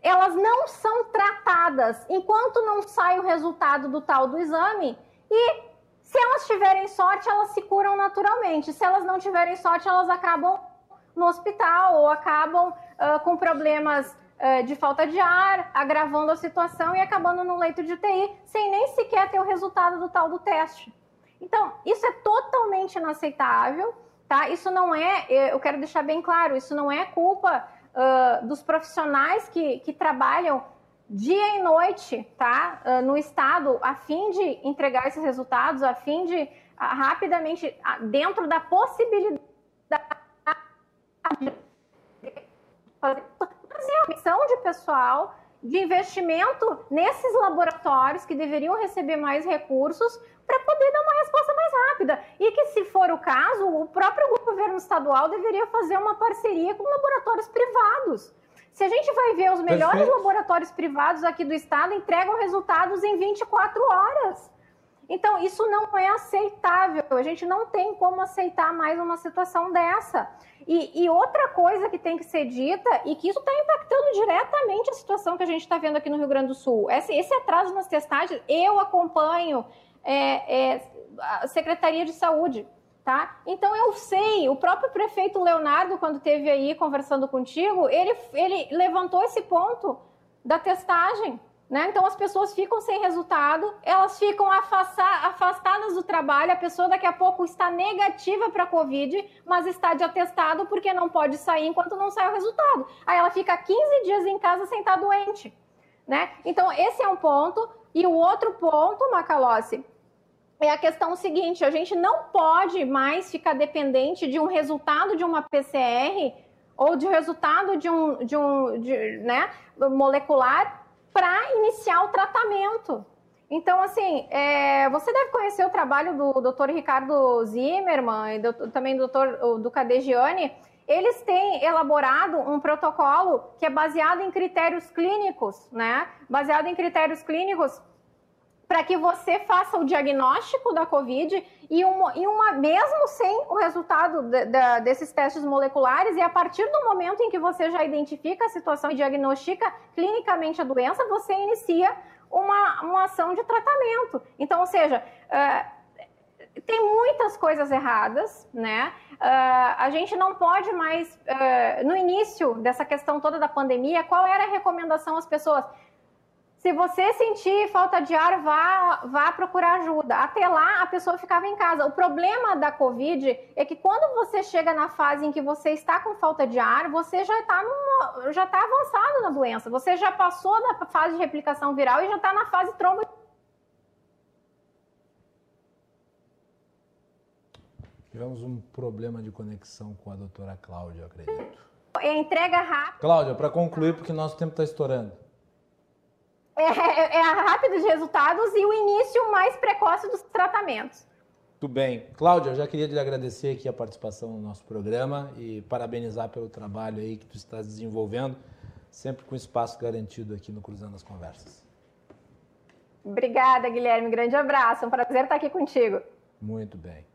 elas não são tratadas enquanto não sai o resultado do tal do exame e se elas tiverem sorte, elas se curam naturalmente. Se elas não tiverem sorte, elas acabam no hospital ou acabam uh, com problemas uh, de falta de ar, agravando a situação e acabando no leito de UTI, sem nem sequer ter o resultado do tal do teste. Então, isso é totalmente inaceitável, tá? Isso não é, eh, eu quero deixar bem claro, isso não é culpa uh, dos profissionais que, que trabalham dia e noite, tá? Uh, no estado, a fim de entregar esses resultados, a fim de uh, rapidamente, uh, dentro da possibilidade de fazer a missão de pessoal de investimento nesses laboratórios que deveriam receber mais recursos para poder dar uma resposta mais rápida. E que, se for o caso, o próprio governo estadual deveria fazer uma parceria com laboratórios privados se a gente vai ver os melhores Perfeito. laboratórios privados aqui do estado entregam resultados em 24 horas. Então, isso não é aceitável. A gente não tem como aceitar mais uma situação dessa. E, e outra coisa que tem que ser dita, e que isso está impactando diretamente a situação que a gente está vendo aqui no Rio Grande do Sul. Esse, esse atraso nas testagens, eu acompanho é, é, a Secretaria de Saúde Tá? Então eu sei, o próprio prefeito Leonardo, quando esteve aí conversando contigo, ele, ele levantou esse ponto da testagem. Né? Então as pessoas ficam sem resultado, elas ficam afastadas do trabalho, a pessoa daqui a pouco está negativa para a Covid, mas está de atestado porque não pode sair enquanto não sai o resultado. Aí ela fica 15 dias em casa sem estar doente. né? Então, esse é um ponto. E o outro ponto, Macalossi, é a questão seguinte: a gente não pode mais ficar dependente de um resultado de uma PCR ou de resultado de um, de um de, né, molecular para iniciar o tratamento. Então, assim, é, você deve conhecer o trabalho do Dr. Ricardo Zimmermann e do, também do Dr. do Cadegiani. Eles têm elaborado um protocolo que é baseado em critérios clínicos, né? Baseado em critérios clínicos para que você faça o diagnóstico da COVID e uma, e uma mesmo sem o resultado de, de, desses testes moleculares, e a partir do momento em que você já identifica a situação e diagnostica clinicamente a doença, você inicia uma, uma ação de tratamento. Então, ou seja, uh, tem muitas coisas erradas, né? Uh, a gente não pode mais, uh, no início dessa questão toda da pandemia, qual era a recomendação às pessoas? Se você sentir falta de ar, vá, vá procurar ajuda. Até lá, a pessoa ficava em casa. O problema da Covid é que quando você chega na fase em que você está com falta de ar, você já está já tá avançado na doença. Você já passou da fase de replicação viral e já está na fase trombo.
Tivemos um problema de conexão com a doutora Cláudia, acredito.
É entrega rápida.
Cláudia, para concluir, porque nosso tempo está estourando.
É, é, é rápido de resultados e o início mais precoce dos tratamentos.
Tudo bem. Cláudia, eu já queria te agradecer aqui a participação no nosso programa e parabenizar pelo trabalho aí que tu está desenvolvendo, sempre com espaço garantido aqui no Cruzando as Conversas.
Obrigada, Guilherme. Grande abraço. Um prazer estar aqui contigo.
Muito bem.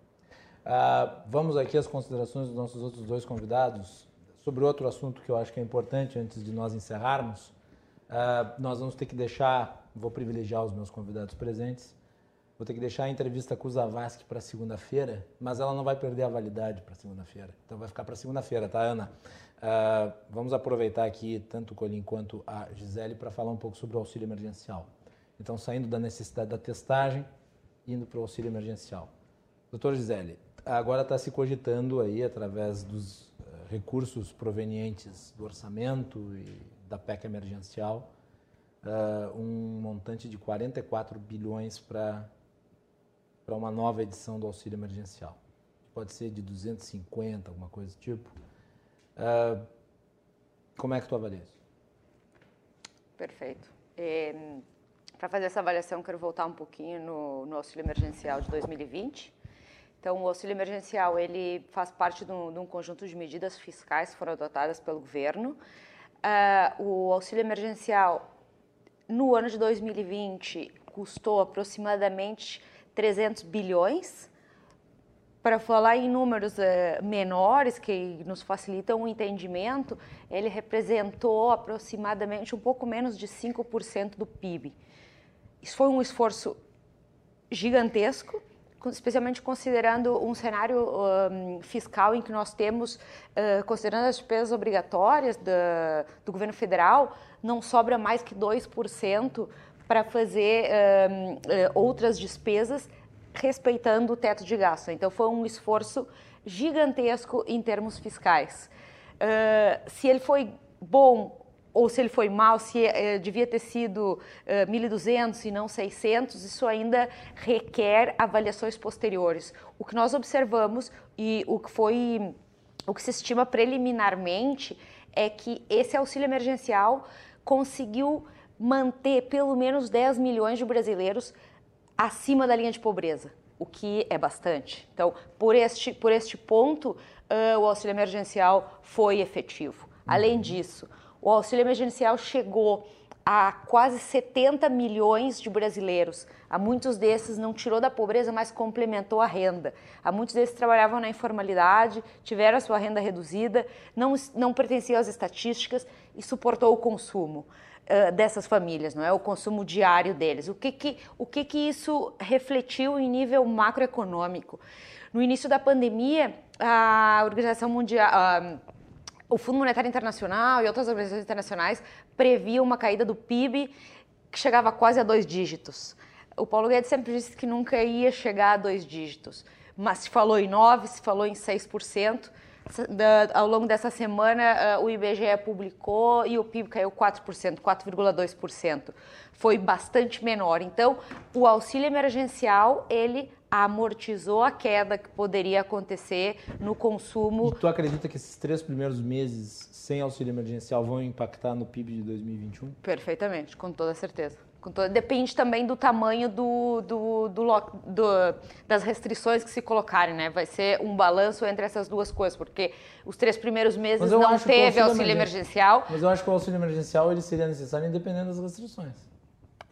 Uh, vamos aqui às considerações dos nossos outros dois convidados sobre outro assunto que eu acho que é importante antes de nós encerrarmos. Uh, nós vamos ter que deixar, vou privilegiar os meus convidados presentes, vou ter que deixar a entrevista com o Zavascki para segunda-feira, mas ela não vai perder a validade para segunda-feira. Então vai ficar para segunda-feira, tá, Ana? Uh, vamos aproveitar aqui, tanto o Colim quanto a Gisele, para falar um pouco sobre o auxílio emergencial. Então, saindo da necessidade da testagem, indo para o auxílio emergencial. Doutor Gisele, agora está se cogitando aí, através dos uh, recursos provenientes do orçamento e da PEC emergencial, uh, um montante de 44 bilhões para uma nova edição do auxílio emergencial. Pode ser de 250, alguma coisa do tipo. Uh, como é que tu avalia isso?
Perfeito. É, para fazer essa avaliação, quero voltar um pouquinho no, no auxílio emergencial de 2020. Então, o auxílio emergencial ele faz parte de um, de um conjunto de medidas fiscais que foram adotadas pelo governo Uh, o auxílio emergencial no ano de 2020 custou aproximadamente 300 bilhões. Para falar em números uh, menores que nos facilitam o entendimento, ele representou aproximadamente um pouco menos de 5% do PIB. Isso foi um esforço gigantesco especialmente considerando um cenário um, fiscal em que nós temos, uh, considerando as despesas obrigatórias do governo federal, não sobra mais que 2% para fazer um, outras despesas respeitando o teto de gasto. Então, foi um esforço gigantesco em termos fiscais. Uh, se ele foi bom ou se ele foi mal, se eh, devia ter sido eh, 1.200 e não 600, isso ainda requer avaliações posteriores. O que nós observamos e o que foi, o que se estima preliminarmente é que esse auxílio emergencial conseguiu manter pelo menos 10 milhões de brasileiros acima da linha de pobreza, o que é bastante. Então, por este, por este ponto, uh, o auxílio emergencial foi efetivo. Além disso, o auxílio emergencial chegou a quase 70 milhões de brasileiros. A muitos desses não tirou da pobreza, mas complementou a renda. A muitos desses trabalhavam na informalidade, tiveram a sua renda reduzida, não, não pertenciam às estatísticas e suportou o consumo dessas famílias, não é? O consumo diário deles. O que que, o que que isso refletiu em nível macroeconômico? No início da pandemia, a Organização Mundial... o Fundo Monetário Internacional e outras organizações internacionais previam uma caída do PIB que chegava quase a dois dígitos. O Paulo Guedes sempre disse que nunca ia chegar a dois dígitos, mas se falou em 9, se falou em 6%. ao longo dessa semana, o IBGE publicou e o PIB caiu 4%, 4,2%. Foi bastante menor. Então, o auxílio emergencial, ele amortizou a queda que poderia acontecer no consumo.
E tu acredita que esses três primeiros meses sem auxílio emergencial vão impactar no PIB de 2021?
Perfeitamente, com toda certeza. Toda... Depende também do tamanho do, do, do, do, das restrições que se colocarem, né? Vai ser um balanço entre essas duas coisas, porque os três primeiros meses não teve auxílio, auxílio emergencial.
Mas eu acho que o auxílio emergencial ele seria necessário independente das restrições.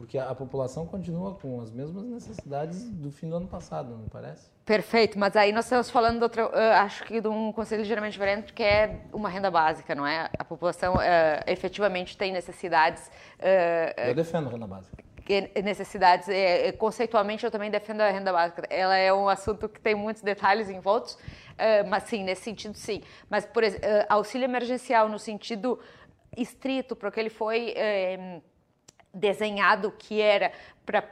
Porque a, população continua com as mesmas necessidades do fim do ano passado, não parece?
Perfeito, mas aí nós estamos falando de outra, uh, acho que de um conselho ligeiramente diferente, que é uma renda básica, não é? A população uh, efetivamente tem necessidades.
Uh, eu defendo a renda básica.
Necessidades, é, conceitualmente eu também defendo a renda básica. Ela é um assunto que tem muitos detalhes envoltos, mas sim, nesse sentido sim. Mas, por exemplo, auxílio emergencial no sentido estrito, porque ele foi desenhado que era para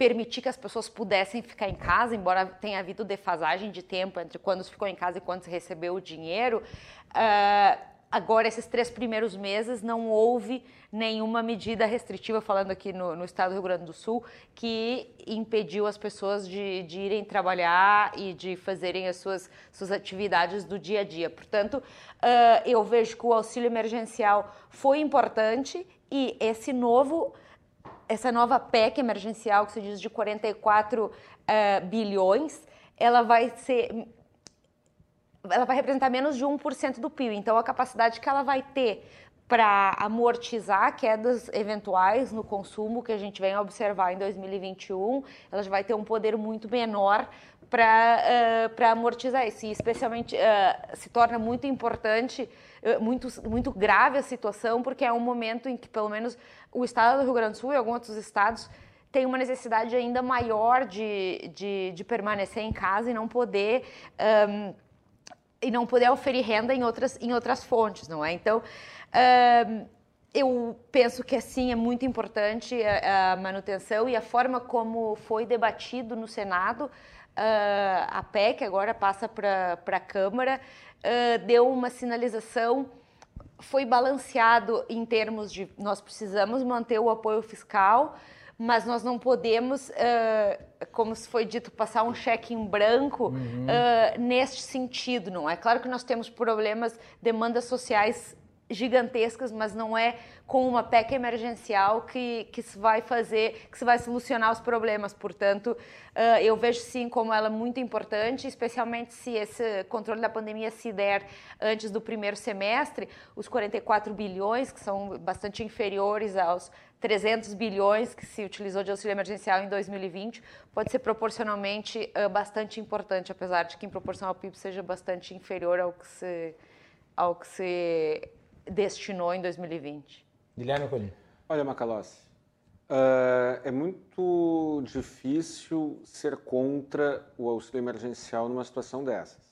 permitir que as pessoas pudessem ficar em casa, embora tenha havido defasagem de tempo entre quando ficou em casa e quando recebeu o dinheiro. Uh, agora, esses três primeiros meses, não houve nenhuma medida restritiva, falando aqui no, no, estado do Rio Grande do Sul, que impediu as pessoas de, de irem trabalhar e de fazerem as suas, suas atividades do dia a dia. Portanto, uh, eu vejo que o auxílio emergencial foi importante e esse novo, essa nova PEC emergencial, que se diz de 44 uh, eh, bilhões, ela vai ser. Ela vai representar menos de 1% do PIB. Então, a capacidade que ela vai ter para amortizar quedas eventuais no consumo que a gente vem observar em 2021, ela vai ter um poder muito menor para uh, amortizar isso. E especialmente uh, se torna muito importante eh, muito, muito grave a situação, porque é um momento em que, pelo menos, o estado do Rio Grande do Sul e alguns outros estados têm uma necessidade ainda maior de, de, de permanecer em casa e não poder. Um, e não poder oferir renda em outras, em outras fontes, não é? Então, eu penso que assim é muito importante a, a, manutenção e a forma como foi debatido no Senado. Uh, a PEC agora passa para a Câmara uh, deu uma sinalização, foi balanceado em termos de nós precisamos manter o apoio fiscal, mas nós não podemos, uh, como se foi dito, passar um cheque em branco uhum. uh, neste sentido, não é? Claro que nós temos problemas, demandas sociais gigantescas, mas não é com uma PEC emergencial que, que se vai fazer, que se vai solucionar os problemas. Portanto, uh, eu vejo sim como ela muito importante, especialmente se esse controle da pandemia se der antes do primeiro semestre, os 44 bilhões, que são bastante inferiores aos 300 bilhões que se utilizou de auxílio emergencial em 2020, pode ser proporcionalmente uh, bastante importante, apesar de que em proporção ao PIB seja bastante inferior ao que se, ao que se destinou em 2020.
Guilherme Colim.
Olha, Macalossi, uh, é muito difícil ser contra o auxílio emergencial numa situação dessas.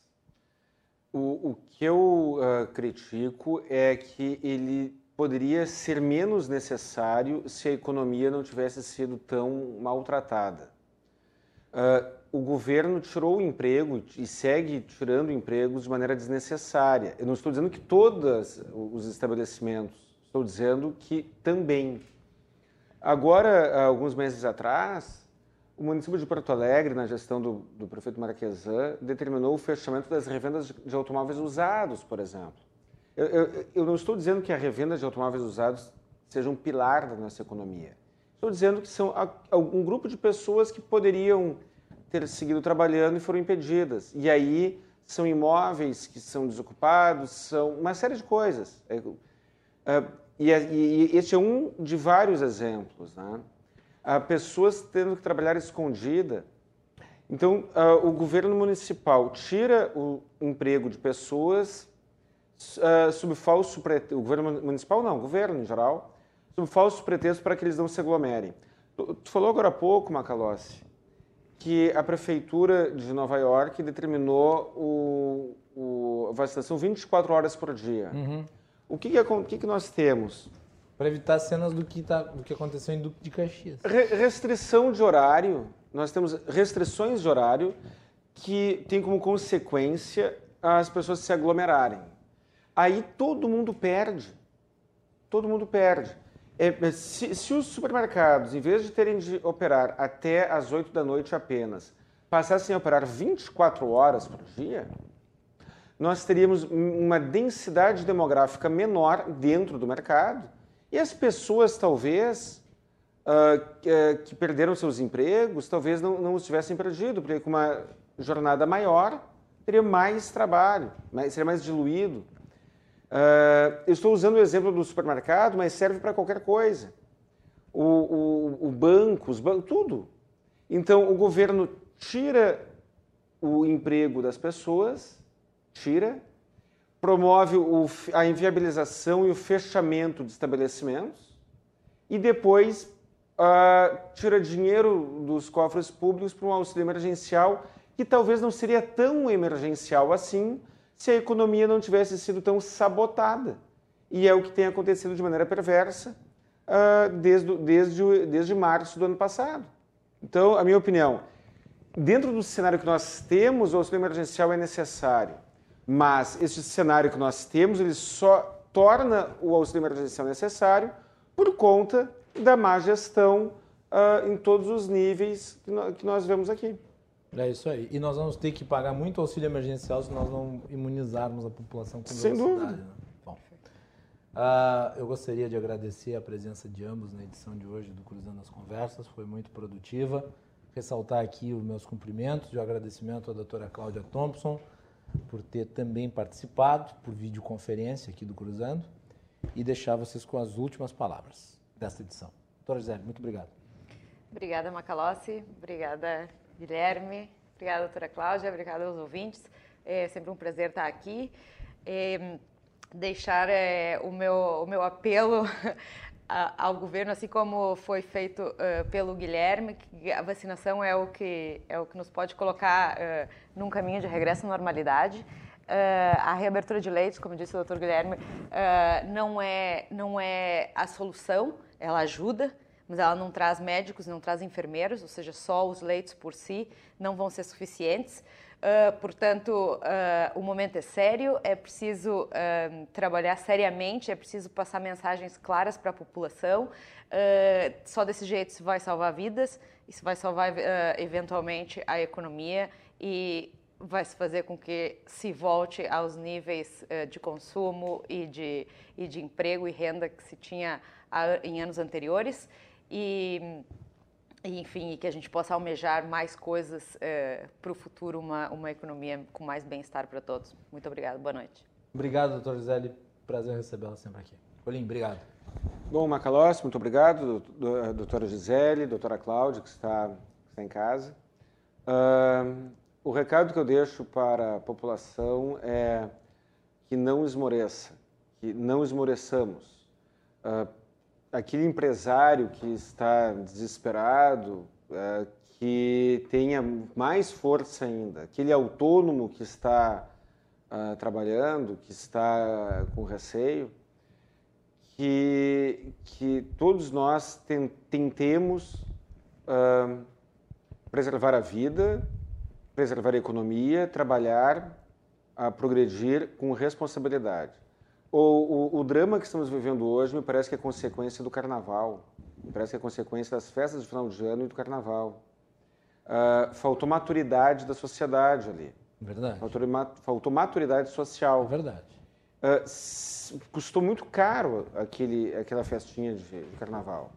O, o que eu uh, critico é que ele poderia ser menos necessário se a economia não tivesse sido tão maltratada. Uh, o governo tirou o emprego e segue tirando empregos de maneira desnecessária. Eu não estou dizendo que todos os estabelecimentos, estou dizendo que também. Agora, alguns meses atrás, o município de Porto Alegre, na gestão do, do prefeito Marquesan, determinou o fechamento das revendas de, de automóveis usados, por exemplo. Eu, eu, eu não estou dizendo que a revenda de automóveis usados seja um pilar da nossa economia. Estou dizendo que são um grupo de pessoas que poderiam ter seguido trabalhando e foram impedidas. E aí são imóveis que são desocupados, são uma série de coisas. É, é, e, e, este é um de vários exemplos. Né? Pessoas tendo que trabalhar escondida. Então, o governo municipal tira o emprego de pessoas uh, sob falso pretexto. O governo municipal não, o governo em geral, sob falso pretexto para que eles não se aglomerem. Tu, falou agora há pouco, Macalossi, que a prefeitura de Nova York determinou o, o a vacinação 24 horas por dia. Uhum. O que, que, que, nós temos?
Para evitar cenas do que, tá, do que aconteceu em Duque de Caxias.
Re, restrição de horário. Nós temos restrições de horário que tem como consequência as pessoas se aglomerarem. Aí todo mundo perde. Todo mundo perde. É, se, se, os supermercados, em vez de terem de operar até as 8 da noite apenas, passassem a operar 24 horas por dia, nós teríamos uma densidade demográfica menor dentro do mercado e as pessoas, talvez, uh, que, perderam seus empregos, talvez não, não os tivessem perdido, porque com uma jornada maior, teria mais trabalho, mais, seria mais diluído. Uh, eu estou usando o exemplo do supermercado, mas serve para qualquer coisa. O, o, o banco, os bancos, tudo. Então, o governo tira o emprego das pessoas, tira, promove o, a inviabilização e o fechamento de estabelecimentos e depois uh, tira dinheiro dos cofres públicos para um auxílio emergencial que talvez não seria tão emergencial assim se a economia não tivesse sido tão sabotada. E é o que tem acontecido de maneira perversa uh, desde, desde, desde março do ano passado. Então, a minha opinião, dentro do cenário que nós temos, o auxílio emergencial é necessário. Mas esse cenário que nós temos, ele só torna o auxílio emergencial necessário por conta da má gestão uh, em todos os níveis que nós, que nós vemos aqui.
É isso aí. E nós vamos ter que pagar muito auxílio emergencial se nós não imunizarmos a população com
Sem dúvida. Né?
Bom, uh, eu gostaria de agradecer a presença de ambos na edição de hoje do Cruzando as Conversas, foi muito produtiva. Ressaltar aqui os meus cumprimentos e o agradecimento à doutora Cláudia Thompson por ter também participado por videoconferência aqui do Cruzando e deixar vocês com as últimas palavras desta edição. Doutora Gisele, muito obrigado.
Obrigada, Macalossi. Obrigada, Guilherme. Obrigada, doutora Cláudia. Obrigada aos ouvintes. É sempre um prazer estar aqui. É, deixar é, o, meu, o meu apelo ao governo, assim como foi feito uh, pelo Guilherme, que a vacinação é o que, é o que nos pode colocar uh, num caminho de regresso à normalidade. Uh, a reabertura de leitos, como disse o doutor Guilherme, não, é, não é a solução, ela ajuda, mas ela não traz médicos, não traz enfermeiros, ou seja, só os leitos por si não vão ser suficientes. Uh, portanto, uh, o momento é sério, é preciso uh, trabalhar seriamente, é preciso passar mensagens claras para a população. só desse jeito se vai salvar vidas, isso vai salvar eventualmente a economia e vai se fazer com que se volte aos níveis de consumo e de, e de emprego e renda que se tinha em anos anteriores. E, enfim, que a gente possa almejar mais coisas é, para o futuro, uma, uma economia com mais bem-estar para todos. Muito obrigado, boa noite.
Obrigado, doutor Gisele. Prazer recebê-la sempre aqui. Colim, obrigado.
Bom, Macalossi, muito obrigado, doutora Gisele, doutora Cláudia, que está, que está em casa. Uh, o recado que eu deixo para a população é que não esmoreça, que não esmoreçamos. Uh, aquele empresário que está desesperado, é, que tenha mais força ainda, aquele autônomo que está uh, trabalhando, que está com receio, que, que todos nós tentemos uh, preservar a vida, preservar a economia, trabalhar, a progredir com responsabilidade. O, o, o, drama que estamos vivendo hoje me parece que é consequência do carnaval, me parece que é consequência das festas de final de ano e do carnaval. Uh, faltou maturidade da sociedade ali.
Verdade.
Faltou, faltou maturidade social.
É verdade.
Uh, custou muito caro aquele, aquela festinha de, de, carnaval.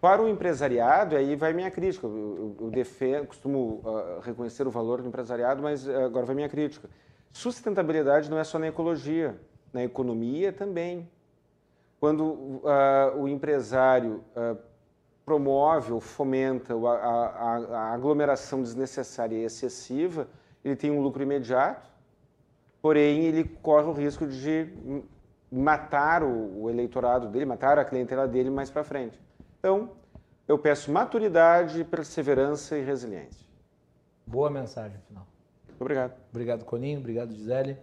Para o empresariado, aí vai minha crítica. Eu, eu, eu defendo, costumo uh, reconhecer o valor do empresariado, mas agora vai minha crítica. Sustentabilidade não é só na ecologia na economia também. Quando uh, o empresário uh, promove ou fomenta a, a, a, aglomeração desnecessária e excessiva, ele tem um lucro imediato, porém ele corre o risco de matar o, o eleitorado dele, matar a clientela dele mais para frente. Então, eu peço maturidade, perseverança e resiliência.
Boa mensagem final.
Obrigado.
Obrigado, Coninho. Obrigado, Gisele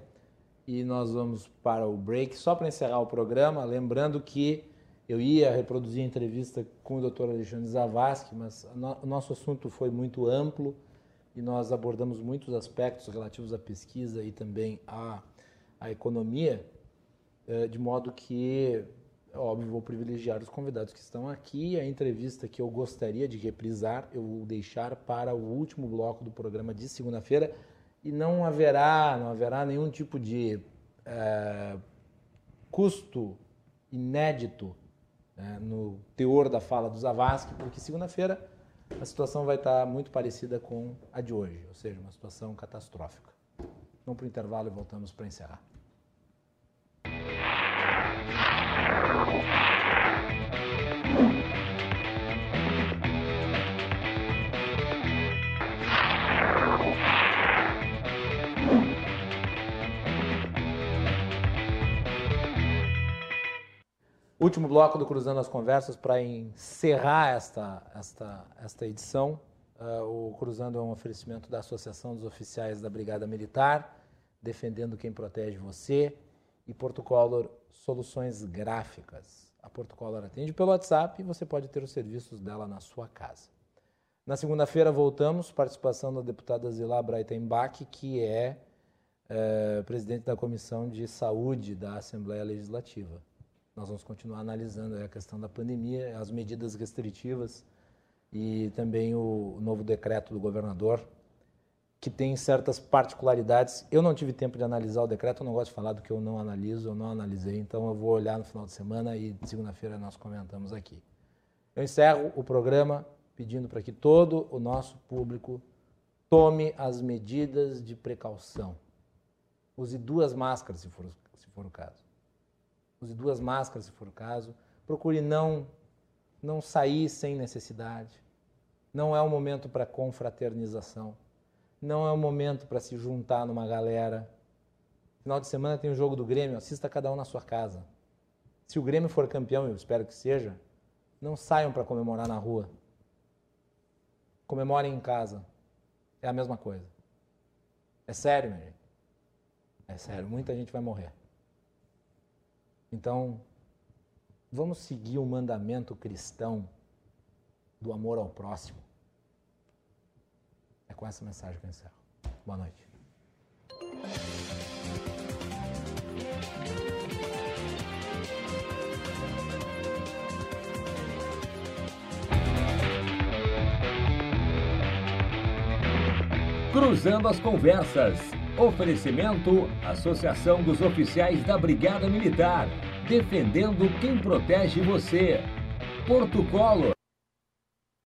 e nós vamos para o break. Só para encerrar o programa, lembrando que eu ia reproduzir a entrevista com o Dr. Alexandre Zavascki, mas o nosso assunto foi muito amplo, e nós abordamos muitos aspectos relativos à pesquisa e também à, à economia, eh, de modo que, óbvio, vou privilegiar os convidados que estão aqui. A entrevista que eu gostaria de reprisar, eu vou deixar para o último bloco do programa de segunda-feira e não haverá, não haverá nenhum tipo de é, custo inédito né, no teor da fala do Zavascki, porque segunda-feira a situação vai estar muito parecida com a de hoje, ou seja, uma situação catastrófica. Vamos para o intervalo e voltamos para encerrar. Último bloco do Cruzando as Conversas para encerrar esta, esta, esta edição. Uh, o Cruzando é um oferecimento da Associação dos Oficiais da Brigada Militar, defendendo quem protege você, e Portocolor Soluções Gráficas. A Portocolor atende pelo WhatsApp e você pode ter os serviços dela na sua casa. Na segunda-feira voltamos, participação da deputada Zilá Breitenbach, que é, é presidente da Comissão de Saúde da Assembleia Legislativa. Nós vamos continuar analisando a questão da pandemia, as medidas restritivas e também o novo decreto do governador, que tem certas particularidades. Eu não tive tempo de analisar o decreto, eu não gosto de falar do que eu não analiso, eu não analisei, então eu vou olhar no final de semana e segunda-feira nós comentamos aqui. Eu encerro o programa pedindo para que todo o nosso público tome as medidas de precaução. Use duas máscaras, se for, se for o caso use duas máscaras se for o caso. Procure não, não sair sem necessidade. Não é o momento para confraternização. Não é o momento para se juntar numa galera. Final de semana tem o jogo do Grêmio, assista cada um na sua casa. Se o Grêmio for campeão, eu espero que seja, não saiam para comemorar na rua. Comemorem em casa. É a mesma coisa. É sério, minha gente. É sério, muita gente vai morrer. Então, vamos seguir o mandamento cristão do amor ao próximo. É com essa mensagem que eu encerro. Boa noite.
Cruzando as conversas. Oferecimento: Associação dos Oficiais da Brigada Militar. Defendendo quem protege você. Porto Color